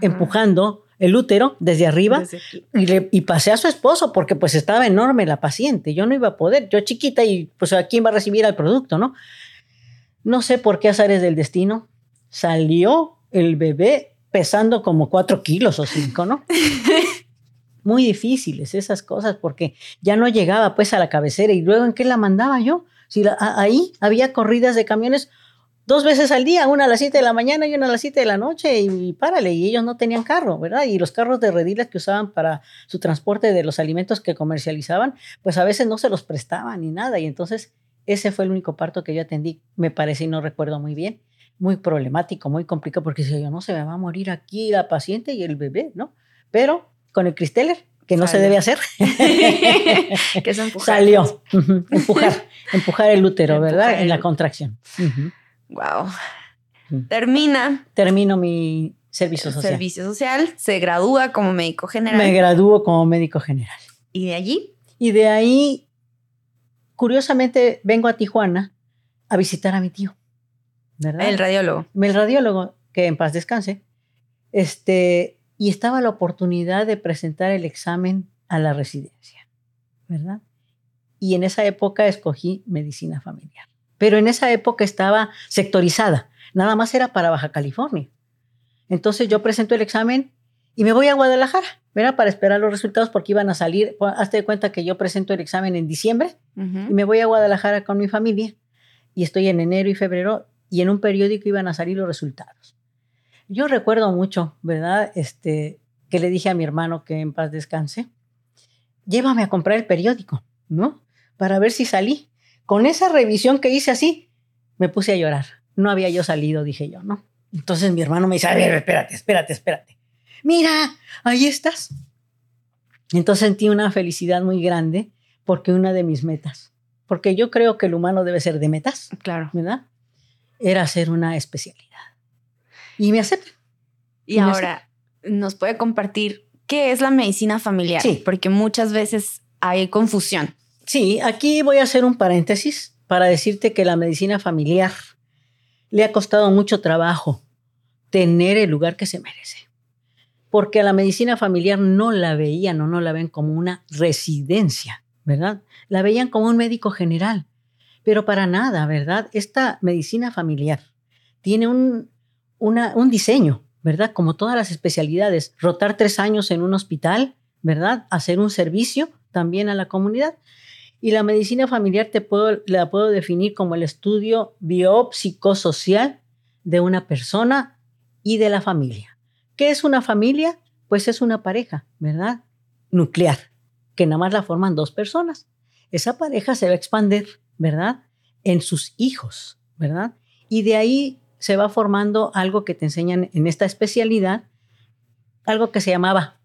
empujando el útero desde arriba y, le, y, pasé a su esposo porque pues estaba enorme la paciente. Yo no iba a poder, yo chiquita y pues a quién va a recibir el producto, ¿no? No sé por qué azares del destino salió el bebé pesando como cuatro kilos o cinco, ¿no? Muy difíciles esas cosas porque ya no llegaba pues a la cabecera y luego en qué la mandaba yo. Si ahí había corridas de camiones dos veces al día, una a las 7 de la mañana y una a las 7 de la noche, y, párale, y ellos no tenían carro, ¿verdad? Y los carros de redilas que usaban para su transporte de los alimentos que comercializaban, pues a veces no se los prestaban ni nada, y entonces ese fue el único parto que yo atendí, me parece y no recuerdo muy bien, muy problemático, muy complicado, porque si yo no se me va a morir aquí la paciente y el bebé, ¿no? Pero con el Cristeller, que no se debe hacer. que es empujar. Salió. empujar, empujar el útero, ¿verdad? En la contracción. Wow. Mm. Termina. Termino mi servicio social. Servicio social, se gradúa como médico general. Me gradúo como médico general. ¿Y de allí? Y de ahí, curiosamente, vengo a Tijuana a visitar a mi tío. ¿verdad? El radiólogo. El radiólogo, que en paz descanse. Este, y estaba la oportunidad de presentar el examen a la residencia, ¿verdad? Y en esa época escogí medicina familiar pero en esa época estaba sectorizada, nada más era para Baja California. Entonces yo presento el examen y me voy a Guadalajara, ¿verdad? Para esperar los resultados porque iban a salir, hazte de cuenta que yo presento el examen en diciembre y me voy a Guadalajara con mi familia y estoy en enero y febrero y en un periódico iban a salir los resultados. Yo recuerdo mucho, ¿verdad? Este, que le dije a mi hermano que en paz descanse, llévame a comprar el periódico, ¿no? para ver si salí. Con esa revisión que hice así, me puse a llorar. No había yo salido, dije yo, ¿no? Entonces mi hermano me dice, a ver, espérate, espérate, espérate. Mira, ahí estás. Entonces sentí una felicidad muy grande porque una de mis metas, porque yo creo que el humano debe ser de metas, Claro. ¿verdad? Era hacer una especialidad. Y me aceptan. Y Y me ahora, ¿nos puede compartir qué es la medicina familiar? Sí. Porque muchas veces hay confusión. Sí, aquí voy a hacer un paréntesis para decirte que la medicina familiar le ha costado mucho trabajo tener el lugar que se merece. Porque a la medicina familiar no la veían o no la ven como una residencia, ¿verdad? La veían como un médico general. Pero para nada, ¿verdad? Esta medicina familiar tiene un, un diseño, ¿verdad? Como todas las especialidades, rotar tres años en un hospital, ¿verdad? Hacer un servicio también a la comunidad. Y la medicina familiar te puedo, la puedo definir como el estudio biopsicosocial de una persona y de la familia. ¿Qué es una familia? Pues es una pareja, ¿verdad? Nuclear, que nada más la forman dos personas. Esa pareja se va a expandir, ¿verdad? En sus hijos, ¿verdad? Y de ahí se va formando algo que te enseñan en esta especialidad, algo que se llamaba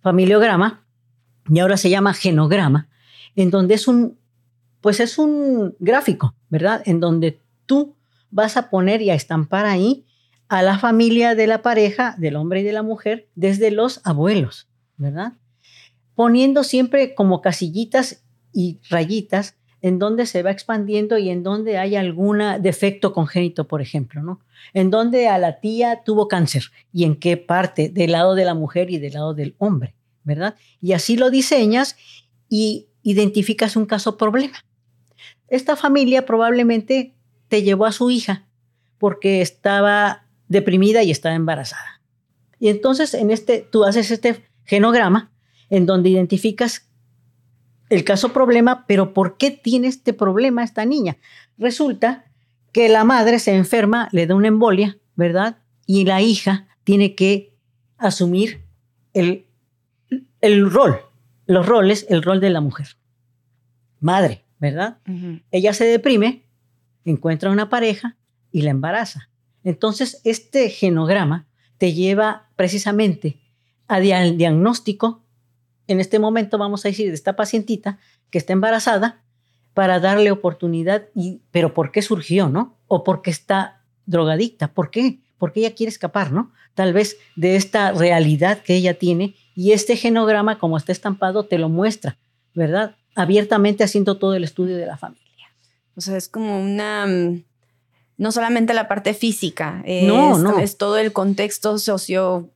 familiograma y ahora se llama genograma, en donde es un, pues es un gráfico, ¿verdad? En donde tú vas a poner y a estampar ahí a la familia de la pareja, del hombre y de la mujer, desde los abuelos, ¿verdad? Poniendo siempre como casillitas y rayitas en donde se va expandiendo y en donde hay algún defecto congénito, por ejemplo, ¿no? En donde a la tía tuvo cáncer y en qué parte, del lado de la mujer y del lado del hombre, ¿verdad? Y así lo diseñas y identificas un caso problema. Esta familia probablemente te llevó a su hija porque estaba deprimida y estaba embarazada. Y entonces en este tú haces este genograma en donde identificas el caso problema, pero ¿por qué tiene este problema esta niña? Resulta que la madre se enferma, le da una embolia, ¿verdad? Y la hija tiene que asumir el, el rol, los roles, el rol de la mujer. Madre, ¿verdad? Ella se deprime, encuentra una pareja y la embaraza. Entonces, este genograma te lleva precisamente a dia- diagnóstico. En este momento, vamos a decir, de esta pacientita que está embarazada para darle oportunidad. Y, pero ¿por qué surgió, no? O porque está drogadicta. ¿Por qué? Porque ella quiere escapar, ¿no? Tal vez de esta realidad que ella tiene. Y este genograma, como está estampado, te lo muestra, ¿verdad? Abiertamente haciendo todo el estudio de la familia. O sea, es como una... mm, No solamente la parte física, es, no. es todo el contexto socio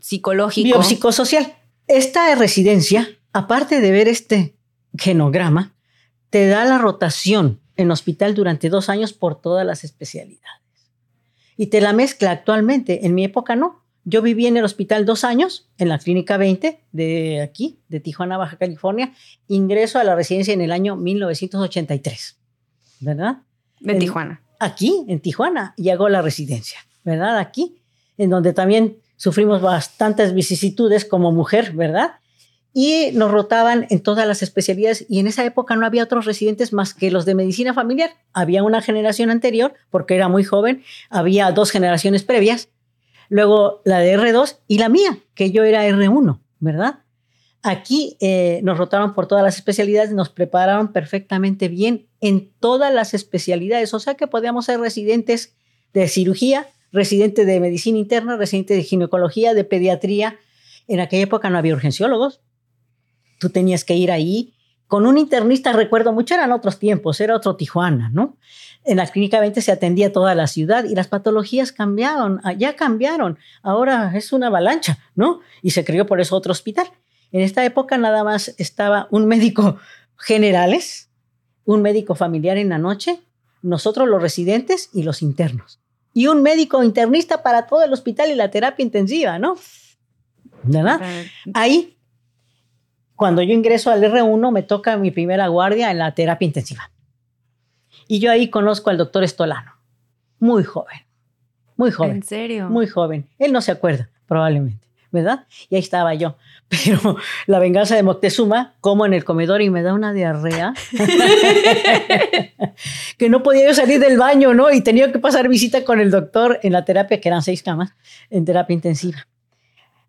psicológico. Biopsicosocial. Esta residencia, aparte de ver este genograma, te da la rotación en hospital durante dos años por todas las especialidades. Y te la mezcla actualmente. En mi época no. Yo viví en el hospital dos años, en la clínica 20 de aquí, de Tijuana, Baja California. Ingreso a la residencia en el año 1983. ¿Verdad? de en- Tijuana. aquí en Tijuana y hago la residencia, ¿verdad? Aquí, en donde también sufrimos bastantes vicisitudes como mujer, ¿verdad? Y nos rotaban en todas las especialidades y en esa época no había otros residentes más que los de medicina familiar. Había una generación anterior, porque era muy joven, había dos generaciones previas, luego la de R2 y la mía, que yo era R1, ¿verdad? Aquí eh, nos rotaron por todas las especialidades, nos prepararon perfectamente bien en todas las especialidades, o sea que podíamos ser residentes de cirugía, residente de medicina interna, residente de ginecología, de pediatría. En aquella época no había urgenciólogos. Tú tenías que ir ahí. Con un internista, recuerdo mucho, eran otros tiempos, era otro Tijuana, ¿no? En la clínica 20 se atendía toda la ciudad y las patologías cambiaron, ah, ya cambiaron. Ahora es una avalancha, ¿no? Y se creó por eso otro hospital. En esta época nada más estaba un médico generales, un médico familiar en la noche, nosotros los residentes y los internos. Y un médico internista para todo el hospital y la terapia intensiva, ¿no? ¿Verdad? Ahí, cuando yo ingreso al R1, me toca mi primera guardia en la terapia intensiva. Y yo ahí conozco al doctor Estolano, muy joven, muy joven. ¿En serio? Muy joven. Él no se acuerda, probablemente. ¿verdad? Y ahí estaba yo. Pero la venganza de Moctezuma, como en el comedor y me da una diarrea, que no podía yo salir del baño, ¿no? Y tenía que pasar visita con el doctor en la terapia, que eran seis camas, en terapia intensiva.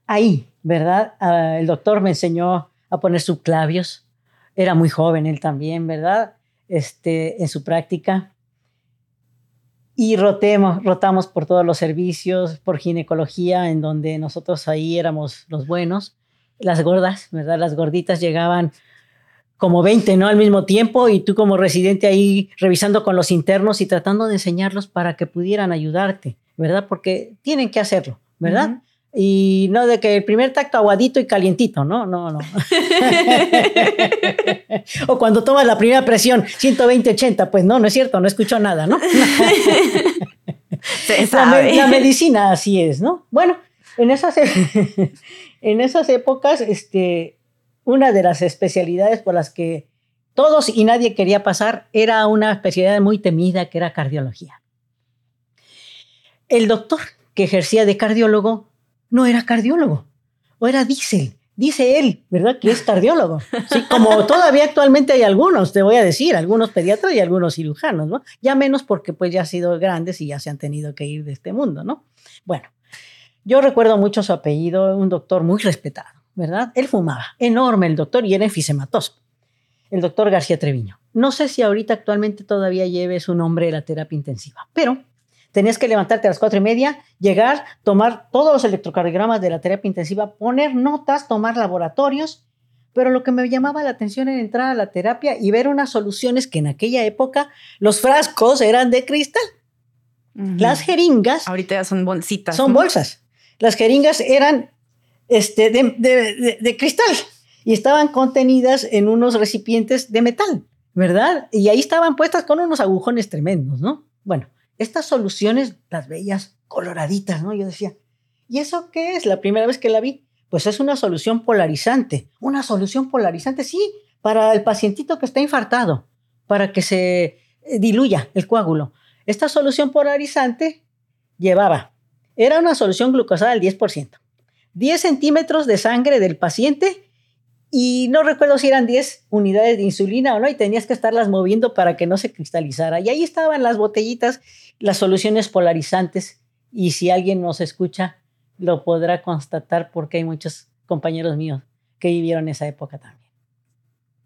Ahí, ¿verdad? Ah, el doctor me enseñó a poner subclavios. Era muy joven él también, ¿verdad? Este, en su práctica y rotemos, rotamos por todos los servicios, por ginecología, en donde nosotros ahí éramos los buenos. Las gordas, ¿verdad? Las gorditas llegaban como 20, ¿no? Al mismo tiempo y tú como residente ahí revisando con los internos y tratando de enseñarlos para que pudieran ayudarte, ¿verdad? Porque tienen que hacerlo, ¿verdad? Y no de que el primer tacto aguadito y calientito, ¿no? No, no. o cuando tomas la primera presión, 120-80, pues no, no es cierto, no escucho nada, ¿no? La, medicina así es, ¿no? Bueno, en esas, e-, en esas épocas, este, una de las especialidades por las que todos y nadie quería pasar era una especialidad muy temida que era cardiología. El doctor que ejercía de cardiólogo no era cardiólogo, o era diésel. Dice él, ¿verdad? Que es cardiólogo. Sí, como todavía actualmente hay algunos, te voy a decir, algunos pediatras y algunos cirujanos, ¿no? Ya menos porque pues ya han sido grandes y ya se han tenido que ir de este mundo, ¿no? Bueno, yo recuerdo mucho su apellido, un doctor muy respetado, ¿verdad? Él fumaba, enorme el doctor y era enfisematoso. El doctor García Treviño. No sé si ahorita actualmente todavía lleve su nombre de la terapia intensiva, pero Tenías que levantarte a las cuatro y media, llegar, tomar todos los electrocardiogramas de la terapia intensiva, poner notas, tomar laboratorios. Pero lo que me llamaba la atención era entrar a la terapia y ver unas soluciones que en aquella época los frascos eran de cristal. Las jeringas. Ahorita ya son bolsitas. Son bolsas. Las jeringas eran este, de, de cristal y estaban contenidas en unos recipientes de metal, ¿verdad? Y ahí estaban puestas con unos agujones tremendos, ¿no? Bueno, estas soluciones las veías coloraditas, ¿no? Yo decía, ¿y eso qué es? La primera vez que la vi, pues es una solución polarizante. Una solución polarizante, sí, para el pacientito que está infartado, para que se eh, diluya el coágulo. Esta solución polarizante llevaba, era una solución glucosada del 10%, 10 centímetros de sangre del paciente y no recuerdo si eran 10 unidades de insulina o no, y tenías que estarlas moviendo para que no se cristalizara. Y ahí estaban las botellitas, las soluciones polarizantes, y si alguien nos escucha, lo podrá constatar porque hay muchos compañeros míos que vivieron esa época también.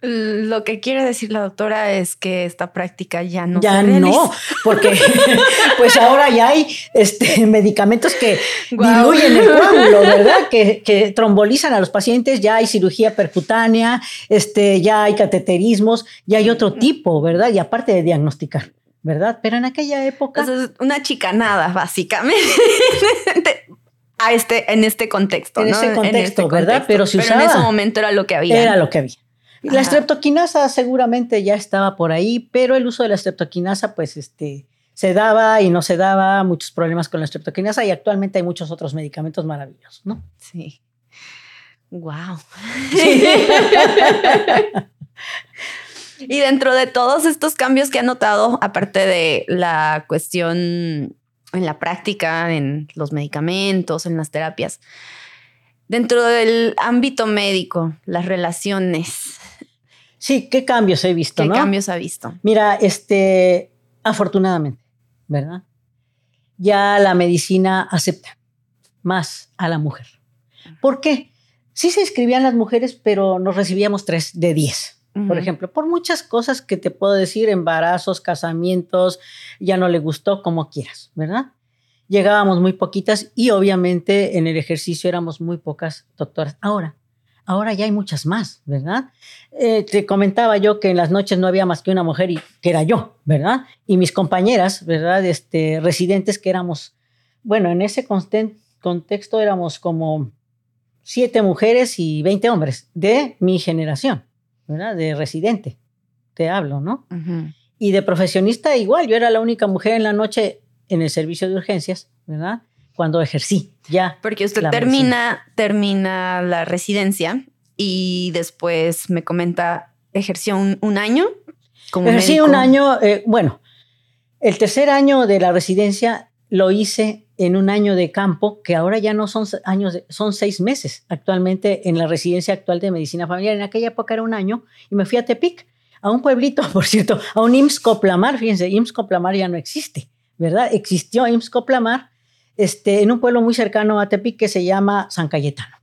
Lo que quiere decir la doctora es que esta práctica ya no ya no, porque pues ahora ya hay este, medicamentos que diluyen el coágulo, ¿verdad? Que, que, trombolizan a los pacientes, ya hay cirugía percutánea, este, ya hay cateterismos, ya hay otro tipo, ¿verdad? Y aparte de diagnosticar, ¿verdad? Pero en aquella época... es una chicanada, básicamente. a este, en este contexto. En ese contexto, este ¿verdad? Pero si usaba, en ese momento era lo que había. Era lo que había. La streptoquinasa seguramente ya estaba por ahí, pero el uso de la streptoquinasa, pues, este, se daba y no se daba, muchos problemas con la streptoquinasa y actualmente hay muchos otros medicamentos maravillosos, ¿no? Sí. Wow. y dentro de todos estos cambios que ha notado, aparte de la cuestión en la práctica, en los medicamentos, en las terapias, dentro del ámbito médico, las relaciones, Sí, ¿qué cambios he visto? ¿Qué cambios ha visto? Mira, este, afortunadamente, ¿verdad? Ya la medicina acepta más a la mujer. ¿Por qué? Sí se inscribían las mujeres, pero nos recibíamos tres de diez, por ejemplo, por muchas cosas que te puedo decir, embarazos, casamientos, ya no le gustó, como quieras, ¿verdad? Llegábamos muy poquitas y obviamente en el ejercicio éramos muy pocas doctoras. Ahora, Ahora ya hay muchas más, ¿verdad? Eh, te comentaba yo que en las noches no había más que una mujer y que era yo, ¿verdad? Y mis compañeras, ¿verdad? Este, residentes que éramos, bueno, en ese contexto éramos como siete mujeres y veinte hombres de mi generación, ¿verdad? De residente, te hablo, ¿no? Y de profesionista igual, yo era la única mujer en la noche en el servicio de urgencias, ¿verdad? cuando ejercí ya. Porque usted termina, termina la residencia y después me comenta, ejerció un, año. Como ejercí un año, eh, bueno, el tercer año de la residencia lo hice en un año de campo, que ahora ya no son años, son seis meses actualmente en la residencia actual de medicina familiar. En aquella época era un año y me fui a Tepic, a un pueblito, por cierto, a un IMSS Coplamar. Fíjense, IMSS Coplamar ya no existe, ¿verdad? Existió IMSS Coplamar este, en un pueblo muy cercano a Tepic que se llama San Cayetano.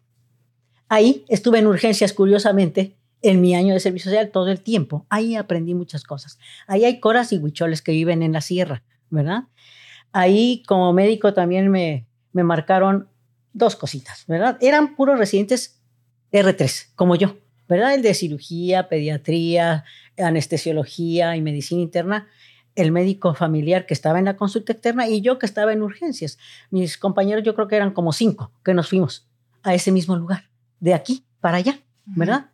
Ahí estuve en urgencias, curiosamente, en mi año de servicio social todo el tiempo. Ahí aprendí muchas cosas. Ahí hay coras y huicholes que viven en la sierra, ¿verdad? Ahí como médico también me, me marcaron dos cositas, ¿verdad? Eran puros residentes R3, como yo, ¿verdad? El de cirugía, pediatría, anestesiología y medicina interna, el médico familiar que estaba en la consulta externa y yo que estaba en urgencias. Mis compañeros yo creo que eran como cinco que nos fuimos a ese mismo lugar, de aquí para allá, ¿verdad?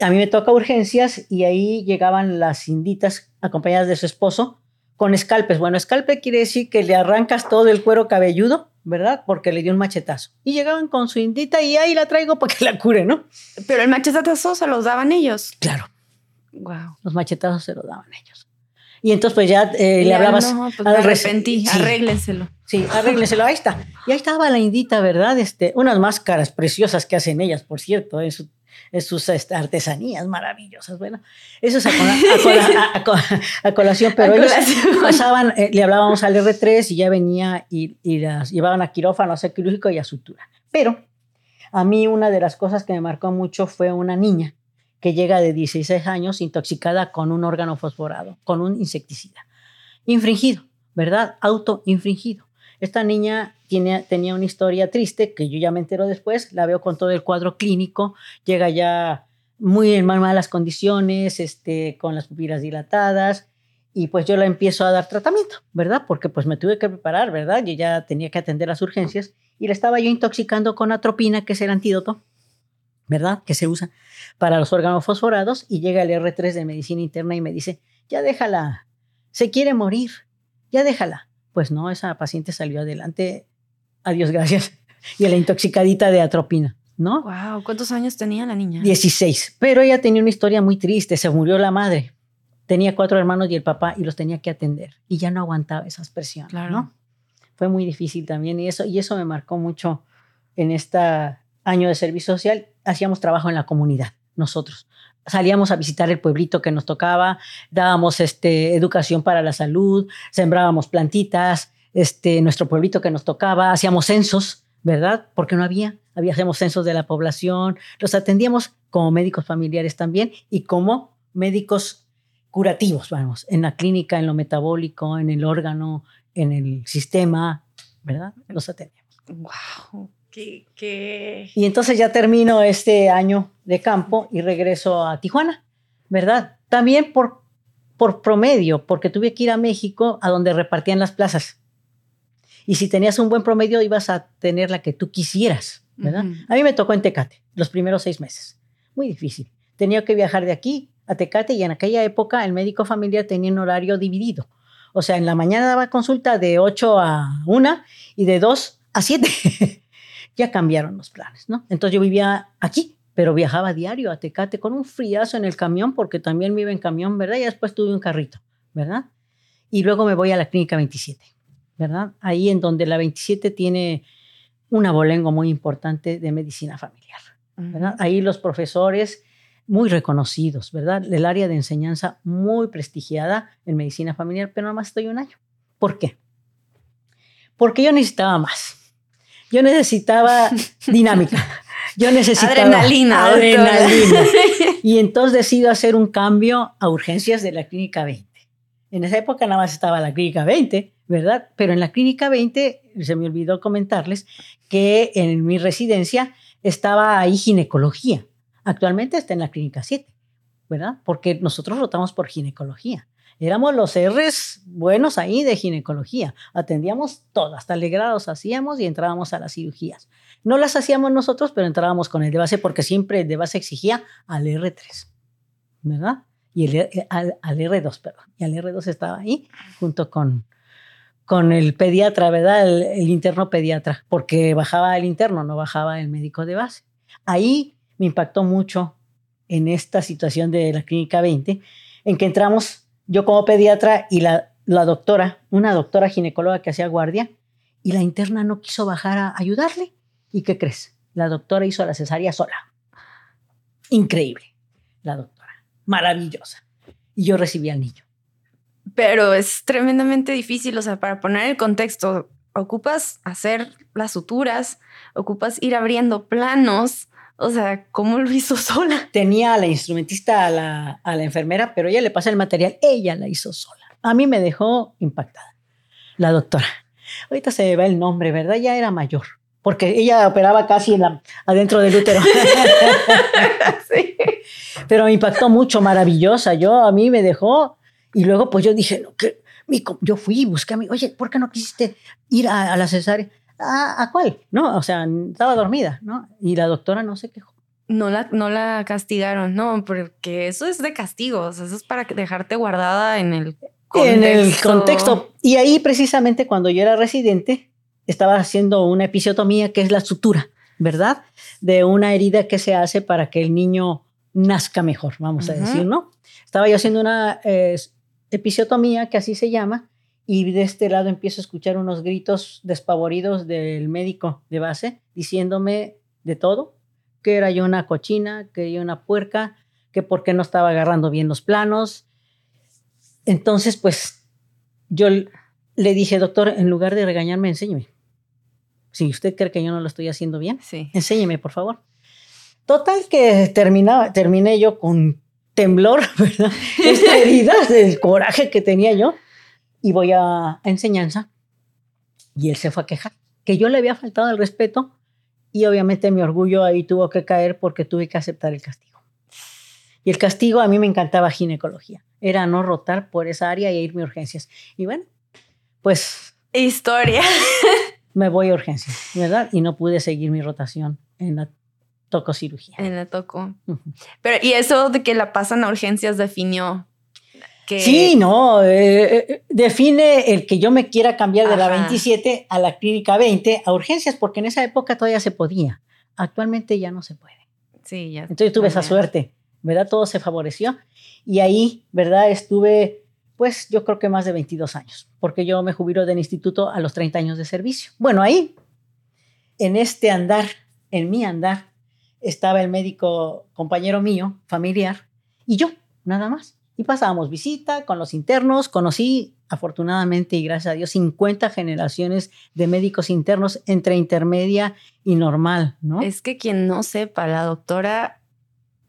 A mí me toca urgencias y ahí llegaban las inditas acompañadas de su esposo con escalpes. Bueno, escalpe quiere decir que le arrancas todo el cuero cabelludo, ¿verdad? Porque le dio un machetazo. Y llegaban con su indita y ahí la traigo para que la cure, ¿no? Pero el machetazo se los daban ellos. Claro. Wow. Los machetazos se los daban ellos. Y entonces pues ya eh, le hablabas. No, pues me arrepentí, sí. arréglenselo. Sí, arréglenselo, ahí está. Y ahí estaba la indita, ¿verdad? Este, unas máscaras preciosas que hacen ellas, por cierto, en su sus artesanías maravillosas. Bueno, eso es a, colación, pero ellos pasaban, eh, le hablábamos al R3 y ya venía y, las llevaban a quirófano, a ser quirúrgico y a sutura. Pero a mí una de las cosas que me marcó mucho fue una niña que llega de 16 años intoxicada con un órgano fosforado, con un insecticida. Infringido, ¿verdad? Autoinfringido. Esta niña tiene, tenía una historia triste que yo ya me entero después, la veo con todo el cuadro clínico, llega ya muy en malas condiciones, este, con las pupilas dilatadas, y pues yo la empiezo a dar tratamiento, ¿verdad? Porque pues me tuve que preparar, ¿verdad? Yo ya tenía que atender las urgencias y la estaba yo intoxicando con atropina, que es el antídoto, ¿verdad? Que se usa para los órganos fosforados y llega el R3 de medicina interna y me dice, ya déjala, se quiere morir, ya déjala. Pues no, esa paciente salió adelante, adiós, gracias, y a la intoxicadita de atropina, ¿no? Wow, ¿cuántos años tenía la niña? 16, pero ella tenía una historia muy triste, se murió la madre, tenía cuatro hermanos y el papá y los tenía que atender y ya no aguantaba esas presiones, claro. ¿no? Fue muy difícil también y eso, y eso me marcó mucho en este año de servicio social, hacíamos trabajo en la comunidad, nosotros salíamos a visitar el pueblito que nos tocaba, dábamos este, educación para la salud, sembrábamos plantitas, este, nuestro pueblito que nos tocaba, hacíamos censos, ¿verdad? Porque no había, había hacíamos censos de la población, los atendíamos como médicos familiares también y como médicos curativos, vamos, en la clínica, en lo metabólico, en el órgano, en el sistema, ¿verdad? Los atendíamos. Wow. Y entonces ya termino este año de campo y regreso a Tijuana, ¿verdad? También por, por promedio, porque tuve que ir a México a donde repartían las plazas. Y si tenías un buen promedio, ibas a tener la que tú quisieras, ¿verdad? A mí me tocó en Tecate los primeros seis meses. Muy difícil. Tenía que viajar de aquí a Tecate y en aquella época el médico familiar tenía un horario dividido. O sea, en la mañana daba consulta de 8 a 1 y de 2 a 7. ya cambiaron los planes, ¿no? Entonces yo vivía aquí, pero viajaba diario a Tecate con un friazo en el camión, porque también vive en camión, ¿verdad? Y después tuve un carrito, ¿verdad? Y luego me voy a la clínica 27, ¿verdad? Ahí en donde la 27 tiene un abolengo muy importante de medicina familiar, ¿verdad? Ahí los profesores muy reconocidos, ¿verdad? El área de enseñanza muy prestigiada en medicina familiar, pero nada más estoy un año. ¿Por qué? Porque yo necesitaba más. Yo necesitaba dinámica. Yo necesitaba adrenalina. Adrenalina. Y entonces decido hacer un cambio a urgencias de la clínica 20. En esa época nada más estaba la clínica 20, ¿verdad? Pero en la clínica 20, se me olvidó comentarles que en mi residencia estaba ahí ginecología. Actualmente está en la clínica 7, ¿verdad? Porque nosotros rotamos por ginecología. Éramos los R's buenos ahí de ginecología. Atendíamos todo, hasta legrados hacíamos y entrábamos a las cirugías. No las hacíamos nosotros, pero entrábamos con el de base porque siempre el de base exigía al R3, ¿verdad? Y el, eh, al, R2, perdón. Y al R2 estaba ahí junto con, con el pediatra, ¿verdad? El, el, interno pediatra, porque bajaba el interno, no bajaba el médico de base. Ahí me impactó mucho en esta situación de la clínica 20, en que entramos yo como pediatra y la, doctora, una doctora ginecóloga que hacía guardia, y la interna no quiso bajar a ayudarle. ¿Y qué crees? La doctora hizo la cesárea sola. Increíble, la doctora. Maravillosa. Y yo recibí al niño. Pero es tremendamente difícil, o sea, para poner el contexto, ocupas hacer las suturas, ocupas ir abriendo planos, o sea, ¿cómo lo hizo sola? Tenía a la instrumentista, a la, a la enfermera, pero ella le pasa el material, ella la hizo sola. A mí me dejó impactada, la doctora. Ahorita se va el nombre, ¿verdad? Ya era mayor, porque ella operaba casi en la, adentro del útero. sí. Pero me impactó mucho, maravillosa. Yo, a mí me dejó, y luego pues yo dije, no, que, yo fui y busqué a mí, oye, ¿por qué no quisiste ir a, a la cesárea? ¿A, cuál? No, o sea, estaba dormida, ¿no? Y la doctora no se quejó. No la, no la castigaron, no, porque eso es de castigos, eso es para dejarte guardada en el contexto. En el contexto. Y ahí precisamente cuando yo era residente, estaba haciendo una episiotomía, que es la sutura, ¿verdad? De una herida que se hace para que el niño nazca mejor, vamos a decir, ¿no? Estaba yo haciendo una eh, episiotomía, que así se llama, y de este lado empiezo a escuchar unos gritos despavoridos del médico de base diciéndome de todo, que era yo una cochina, que yo una puerca, que por qué no estaba agarrando bien los planos. Entonces, pues yo le dije, doctor, en lugar de regañarme, enséñeme. Si usted cree que yo no lo estoy haciendo bien, sí. enséñeme, por favor. Total que terminaba, terminé yo con temblor, ¿verdad? Esta herida del coraje que tenía yo y voy a, enseñanza y él se fue a quejar, que yo le había faltado el respeto y obviamente mi orgullo ahí tuvo que caer porque tuve que aceptar el castigo. Y el castigo a mí me encantaba ginecología, era no rotar por esa área y irme a urgencias. Y bueno, pues... Historia. me voy a urgencias, ¿verdad? Y no pude seguir mi rotación en la tococirugía. En la toco. Pero, ¿y eso de que la pasan a urgencias definió Sí, no, eh, eh, define el que yo me quiera cambiar de la 27 a la clínica 20 a urgencias, porque en esa época todavía se podía. Actualmente ya no se puede. Sí, ya. Entonces tuve esa suerte, ¿verdad? Todo se favoreció. Y ahí, ¿verdad? Estuve, pues yo creo que más de 22 años, porque yo me jubilo del instituto a los 30 años de servicio. Bueno, ahí, en este andar, en mi andar, estaba el médico compañero mío, familiar, y yo, nada más. Y pasábamos visita con los internos. Conocí, afortunadamente y gracias a Dios, 50 generaciones de médicos internos entre intermedia y normal, ¿no? Es que quien no sepa, la doctora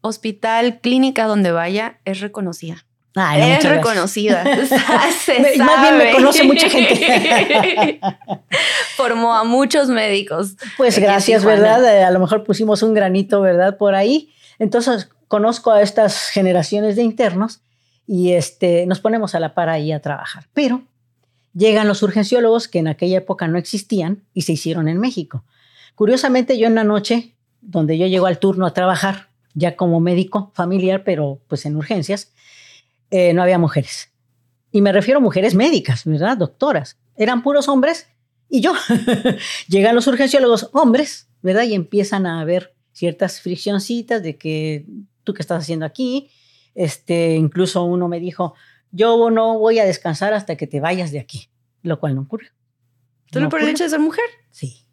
hospital, clínica donde vaya, es reconocida. es reconocida. Más bien me conoce mucha gente. Formó a muchos médicos. Pues gracias, ¿verdad? Eh, a lo mejor pusimos un granito, ¿verdad? Por ahí. Entonces, conozco a estas generaciones de internos y este, nos ponemos a la par ahí a trabajar. Pero llegan los urgenciólogos que en aquella época no existían y se hicieron en México. Curiosamente, yo en la noche, donde yo llego al turno a trabajar, ya como médico familiar, pero pues en urgencias, eh, no había mujeres. Y me refiero a mujeres médicas, ¿verdad? Doctoras. Eran puros hombres y yo. Llegan los urgenciólogos hombres, ¿verdad? Y empiezan a haber ciertas friccioncitas de que tú qué estás haciendo aquí, este, incluso uno me dijo, yo no voy a descansar hasta que te vayas de aquí, lo cual no ocurre. ¿Solo por el hecho de ser mujer? Sí,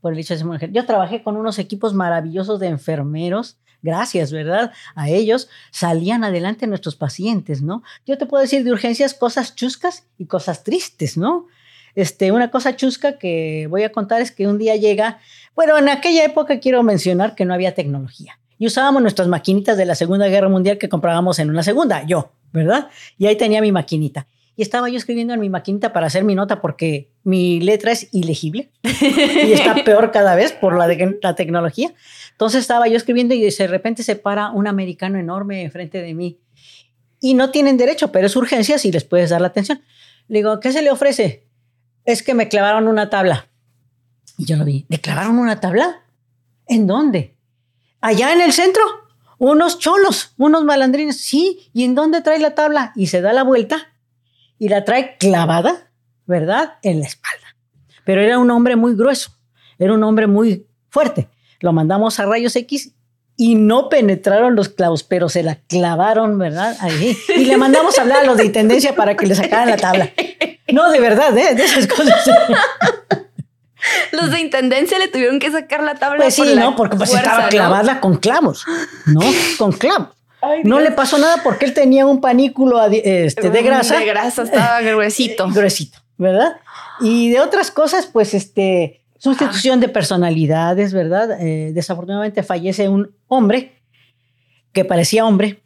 por el hecho de ser mujer. Yo trabajé con unos equipos maravillosos de enfermeros, gracias, ¿verdad? A ellos salían adelante nuestros pacientes, ¿no? Yo te puedo decir de urgencias cosas chuscas y cosas tristes, ¿no? Este, una cosa chusca que voy a contar es que un día llega, bueno, en aquella época quiero mencionar que no había tecnología y usábamos nuestras maquinitas de la Segunda Guerra Mundial que comprábamos en una segunda, yo, ¿verdad? Y ahí tenía mi maquinita. Y estaba yo escribiendo en mi maquinita para hacer mi nota porque mi letra es ilegible y está peor cada vez por la, la tecnología. Entonces estaba yo escribiendo y de repente se para un americano enorme enfrente de mí. Y no tienen derecho, pero es urgencia si les puedes dar la atención. Le digo, ¿qué se le ofrece? Es que me clavaron una tabla. Y yo lo vi. ¿Le clavaron una tabla? ¿En dónde? Allá en el centro, unos cholos, unos malandrines. Sí, ¿y en dónde trae la tabla? Y se da la vuelta y la trae clavada, ¿verdad? En la espalda. Pero era un hombre muy grueso, era un hombre muy fuerte. Lo mandamos a rayos X y no penetraron los clavos, pero se la clavaron, ¿verdad? Ahí. Y le mandamos a hablar a los de intendencia para que le sacaran la tabla. No, de verdad, ¿eh? de esas cosas. Los de intendencia le tuvieron que sacar la tabla. Pues sí, por ¿no? Porque pues fuerza, estaba ¿no? clavada con clavos, ¿no? Con clavos. Ay, No le pasó nada porque él tenía un panículo este, de grasa. De grasa, estaba gruesito. gruesito, ¿verdad? Y de otras cosas, pues, este, sustitución de personalidades, ¿verdad? Eh, desafortunadamente fallece un hombre que parecía hombre,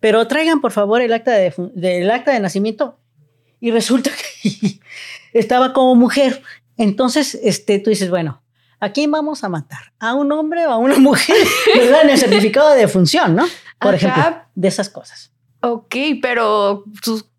pero traigan por favor el acta de, del acta de nacimiento y resulta que estaba como mujer. Entonces, este, tú dices, bueno, ¿a quién vamos a matar? ¿A un hombre o a una mujer? ¿Verdad? En el certificado de función, ¿no? Por Ajá. ejemplo, de esas cosas. Ok, pero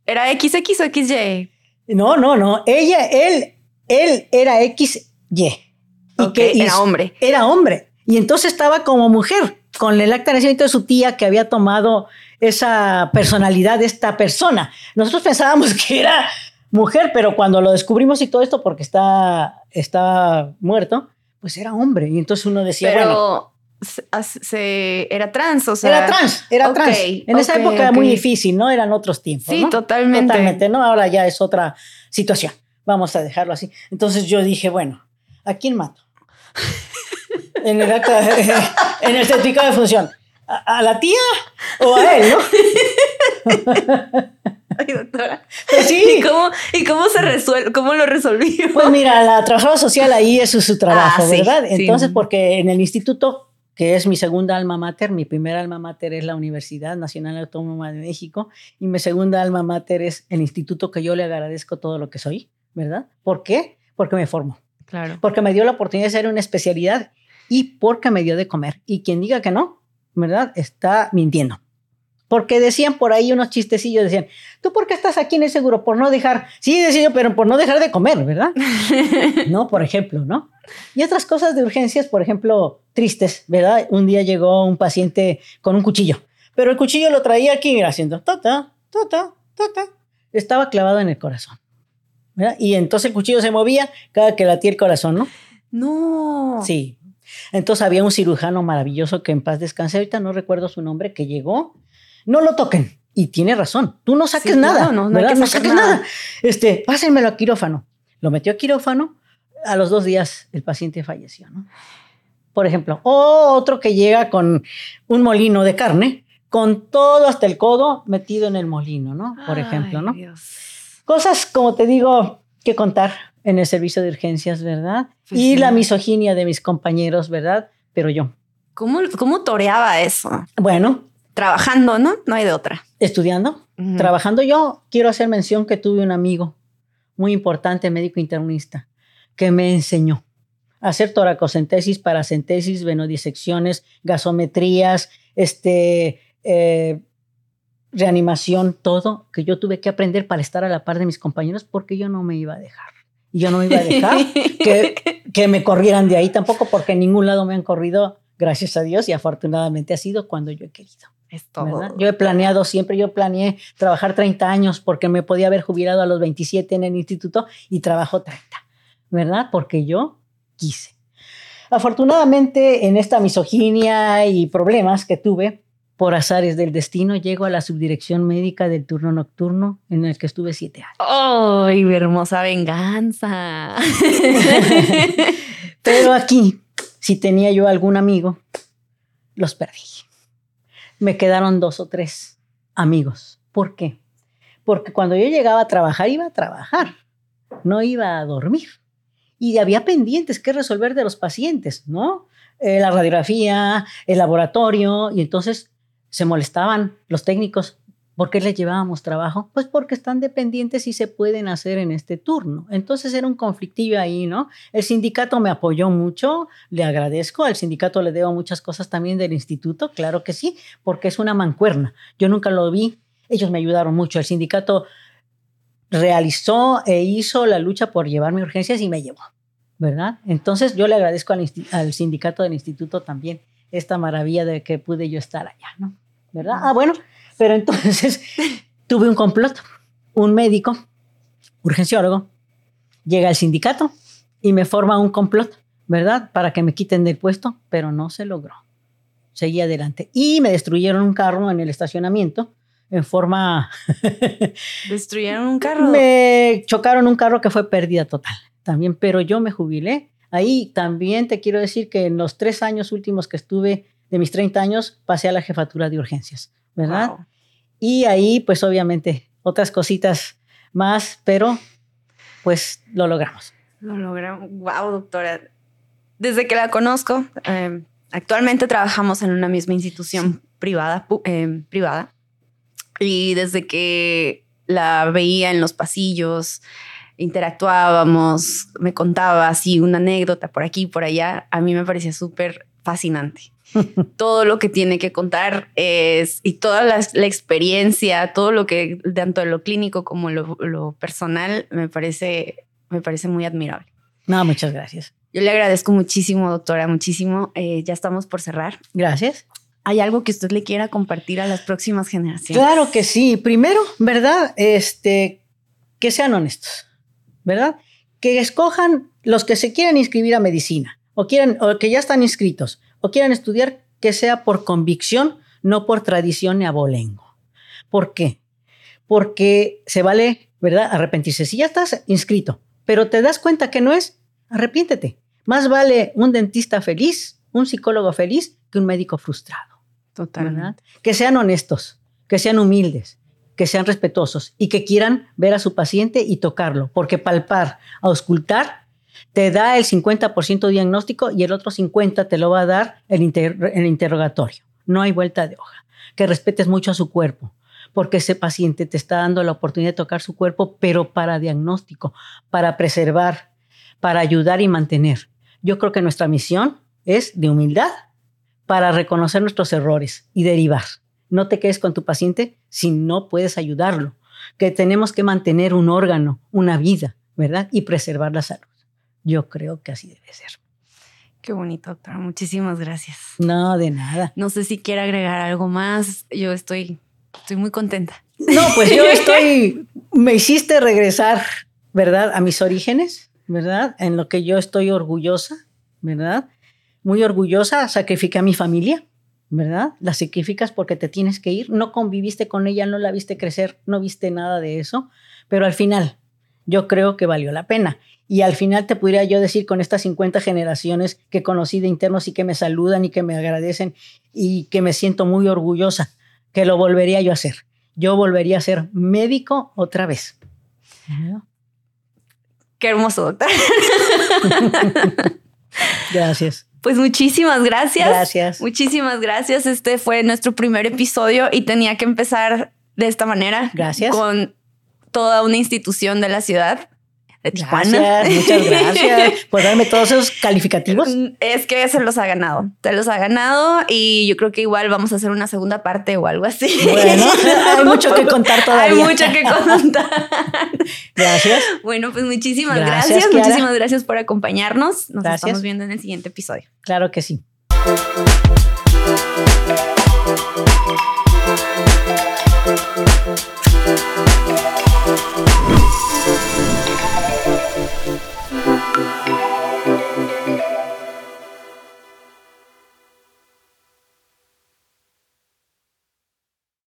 era XX o XY. No, no, no. Ella, él, él era XY. Y Ok, que era hizo- hombre. Era hombre. Y entonces estaba como mujer, con el acta de nacimiento de su tía que había tomado esa personalidad de esta persona. Nosotros pensábamos que era mujer, pero cuando lo descubrimos y todo esto, porque está, está muerto, pues era hombre. Y entonces uno decía, Pero bueno, se, era trans, o sea. era trans, era trans. En esa época era muy difícil, ¿no? Eran otros tiempos. Sí, ¿no? totalmente. Totalmente, ¿no? Ahora ya es otra situación. Vamos a dejarlo así. Entonces yo dije, bueno, ¿a quién mato? en el acta, en el certificado de función. ¿A, a la tía o a él, no? Ay, doctora. Pues sí. ¿Y cómo, y cómo se resuelve? ¿Cómo lo resolvió? Pues mira, la trabajadora social ahí es su, trabajo, Ah, sí, ¿verdad? sí. Entonces, porque en el instituto, que es mi segunda alma mater, mi primera alma mater es la Universidad Nacional Autónoma de México y mi segunda alma mater es el instituto que yo le agradezco todo lo que soy, ¿verdad? ¿Por qué? Porque me formó, claro. porque me dio la oportunidad de hacer una especialidad y porque me dio de comer. Y quien diga que no, ¿verdad? Está mintiendo. Porque decían por ahí unos chistecillos, decían, ¿tú por qué estás aquí en el seguro? Por no dejar, sí, decía yo, pero por no dejar de comer, ¿verdad? ¿no? Por ejemplo, ¿no? Y otras cosas de urgencias, por ejemplo, tristes, ¿verdad? Un día llegó un paciente con un cuchillo, pero el cuchillo lo traía aquí, mira, haciendo tata, tata, tata. Estaba clavado en el corazón. ¿verdad? Y entonces el cuchillo se movía cada que latía el corazón, ¿no? No. Sí. Entonces había un cirujano maravilloso que en paz descanse, ahorita no recuerdo su nombre, que llegó. No lo toquen. Y tiene razón. Tú no saques Sí, nada. no, no hay ¿verdad? que no sacar saques nada. nada. Este, pásenmelo a quirófano. Lo metió a quirófano. A los dos días el paciente falleció, ¿no? Por ejemplo, o otro que llega con un molino de carne, con todo hasta el codo metido en el molino, ¿no? Por ejemplo, ¿no? Dios. Cosas, como te digo, que contar en el servicio de urgencias, ¿verdad? Pues y sí. la misoginia de mis compañeros, ¿verdad? Pero yo, ¿Cómo, ¿Cómo toreaba eso? bueno, Trabajando, ¿no? No hay de otra. estudiando, trabajando yo, quiero hacer mención que tuve un amigo muy importante, médico internista, que me enseñó a hacer toracocentesis, paracentesis, venodisecciones, gasometrías, este, eh, reanimación, todo que yo tuve que aprender para estar a la par de mis compañeros porque yo no me iba a dejar. Y yo no me iba a dejar que, que me corrieran de ahí tampoco porque en ningún lado me han corrido, gracias a Dios, y afortunadamente ha sido cuando yo he querido. Es todo. ¿verdad? Yo he planeado siempre, yo planeé trabajar 30 años porque me podía haber jubilado a los 27 en el instituto y trabajo 30, ¿verdad? Porque yo quise. Afortunadamente, en esta misoginia y problemas que tuve, por azares del destino, llego a la subdirección médica del turno nocturno en el que estuve siete años. ¡Ay, mi hermosa venganza! Pero aquí, si tenía yo algún amigo, los perdí. Me quedaron dos o tres amigos. ¿Por qué? Porque cuando yo llegaba a trabajar, iba a trabajar, no iba a dormir. Y había pendientes que resolver de los pacientes, ¿no? Eh, la radiografía, el laboratorio, y entonces se molestaban los técnicos. ¿Por qué les llevábamos trabajo? Pues porque están dependientes y se pueden hacer en este turno. Entonces era un conflictillo ahí, ¿no? El sindicato me apoyó mucho, le agradezco, al sindicato le debo muchas cosas también del instituto, claro que sí, porque es una mancuerna. Yo nunca lo vi, ellos me ayudaron mucho, el sindicato realizó e hizo la lucha por llevarme urgencias y me llevó, ¿verdad? Entonces yo le agradezco al, al sindicato del instituto también esta maravilla de que pude yo estar allá, ¿no? ¿Verdad? Ah, bueno, pero entonces tuve un complot, un médico, urgenciólogo, llega al sindicato y me forma un complot, ¿verdad? Para que me quiten del puesto, pero no se logró. Seguí adelante. Y me destruyeron un carro en el estacionamiento en forma... ¿Destruyeron un carro? Me chocaron un carro que fue pérdida total también, pero yo me jubilé. Ahí también te quiero decir que en los tres años últimos que estuve, de mis 30 años, pasé a la jefatura de urgencias, ¿verdad? Y ahí, pues obviamente, otras cositas más, pero pues lo logramos. Lo logramos. Wow, doctora. Desde que la conozco, em, actualmente trabajamos en una misma institución privada, em, privada. Y desde que la veía en los pasillos, interactuábamos, me contaba así una anécdota por aquí, por allá, a mí me parecía súper fascinante. todo lo que tiene que contar es, y toda la, experiencia, todo lo que, tanto lo clínico como lo, lo, personal, me parece, me parece muy admirable. No, muchas gracias. Yo le agradezco muchísimo, doctora, muchísimo. Eh, ya estamos por cerrar. Gracias. ¿Hay algo que usted le quiera compartir a las próximas generaciones? Claro que sí. Primero, ¿verdad? Este, que sean honestos, ¿verdad? Que escojan los que se quieran inscribir a medicina o, quieran, o que ya están inscritos o quieran estudiar, que sea por convicción, no por tradición ni abolengo. ¿Por qué? Porque se vale, ¿verdad? Arrepentirse. Si ya estás inscrito, pero te das cuenta que no es, arrepiéntete. Más vale un dentista feliz, un psicólogo feliz, que un médico frustrado. Totalmente. Que sean honestos, que sean humildes, que sean respetuosos y que quieran ver a su paciente y tocarlo, porque palpar, auscultar, te da el 50% diagnóstico y el otro 50% te lo va a dar el, el interrogatorio. No hay vuelta de hoja. Que respetes mucho a su cuerpo, porque ese paciente te está dando la oportunidad de tocar su cuerpo, pero para diagnóstico, para preservar, para ayudar y mantener. Yo creo que nuestra misión es de humildad para reconocer nuestros errores y derivar. No te quedes con tu paciente si no puedes ayudarlo, que tenemos que mantener un órgano, una vida, ¿verdad? Y preservar la salud. Yo creo que así debe ser. Qué bonito, doctora. Muchísimas gracias. No, de nada. No sé si quiere agregar algo más. Yo estoy, estoy muy contenta. No, pues yo estoy, me hiciste regresar, ¿verdad? A mis orígenes, ¿verdad? En lo que yo estoy orgullosa, ¿verdad? Muy orgullosa, sacrifiqué a mi familia, ¿verdad? La sacrificas porque te tienes que ir, no conviviste con ella, no la viste crecer, no viste nada de eso, pero al final yo creo que valió la pena. Y al final te podría yo decir con estas 50 generaciones que conocí de internos y que me saludan y que me agradecen y que me siento muy orgullosa, que lo volvería yo a hacer. Yo volvería a ser médico otra vez. Qué hermoso, doctor. gracias. Pues muchísimas gracias. Gracias. Muchísimas gracias. Este fue nuestro primer episodio y tenía que empezar de esta manera. Gracias. Con toda una institución de la ciudad de Tijuana. muchas gracias por darme todos esos calificativos. Es que se los ha ganado, te los ha ganado y yo creo que igual vamos a hacer una segunda parte o algo así. Bueno, hay mucho que contar todavía. Hay mucho que contar. Gracias. Bueno, pues muchísimas gracias. Muchísimas gracias por acompañarnos. Nos estamos viendo en el siguiente episodio. Claro que sí.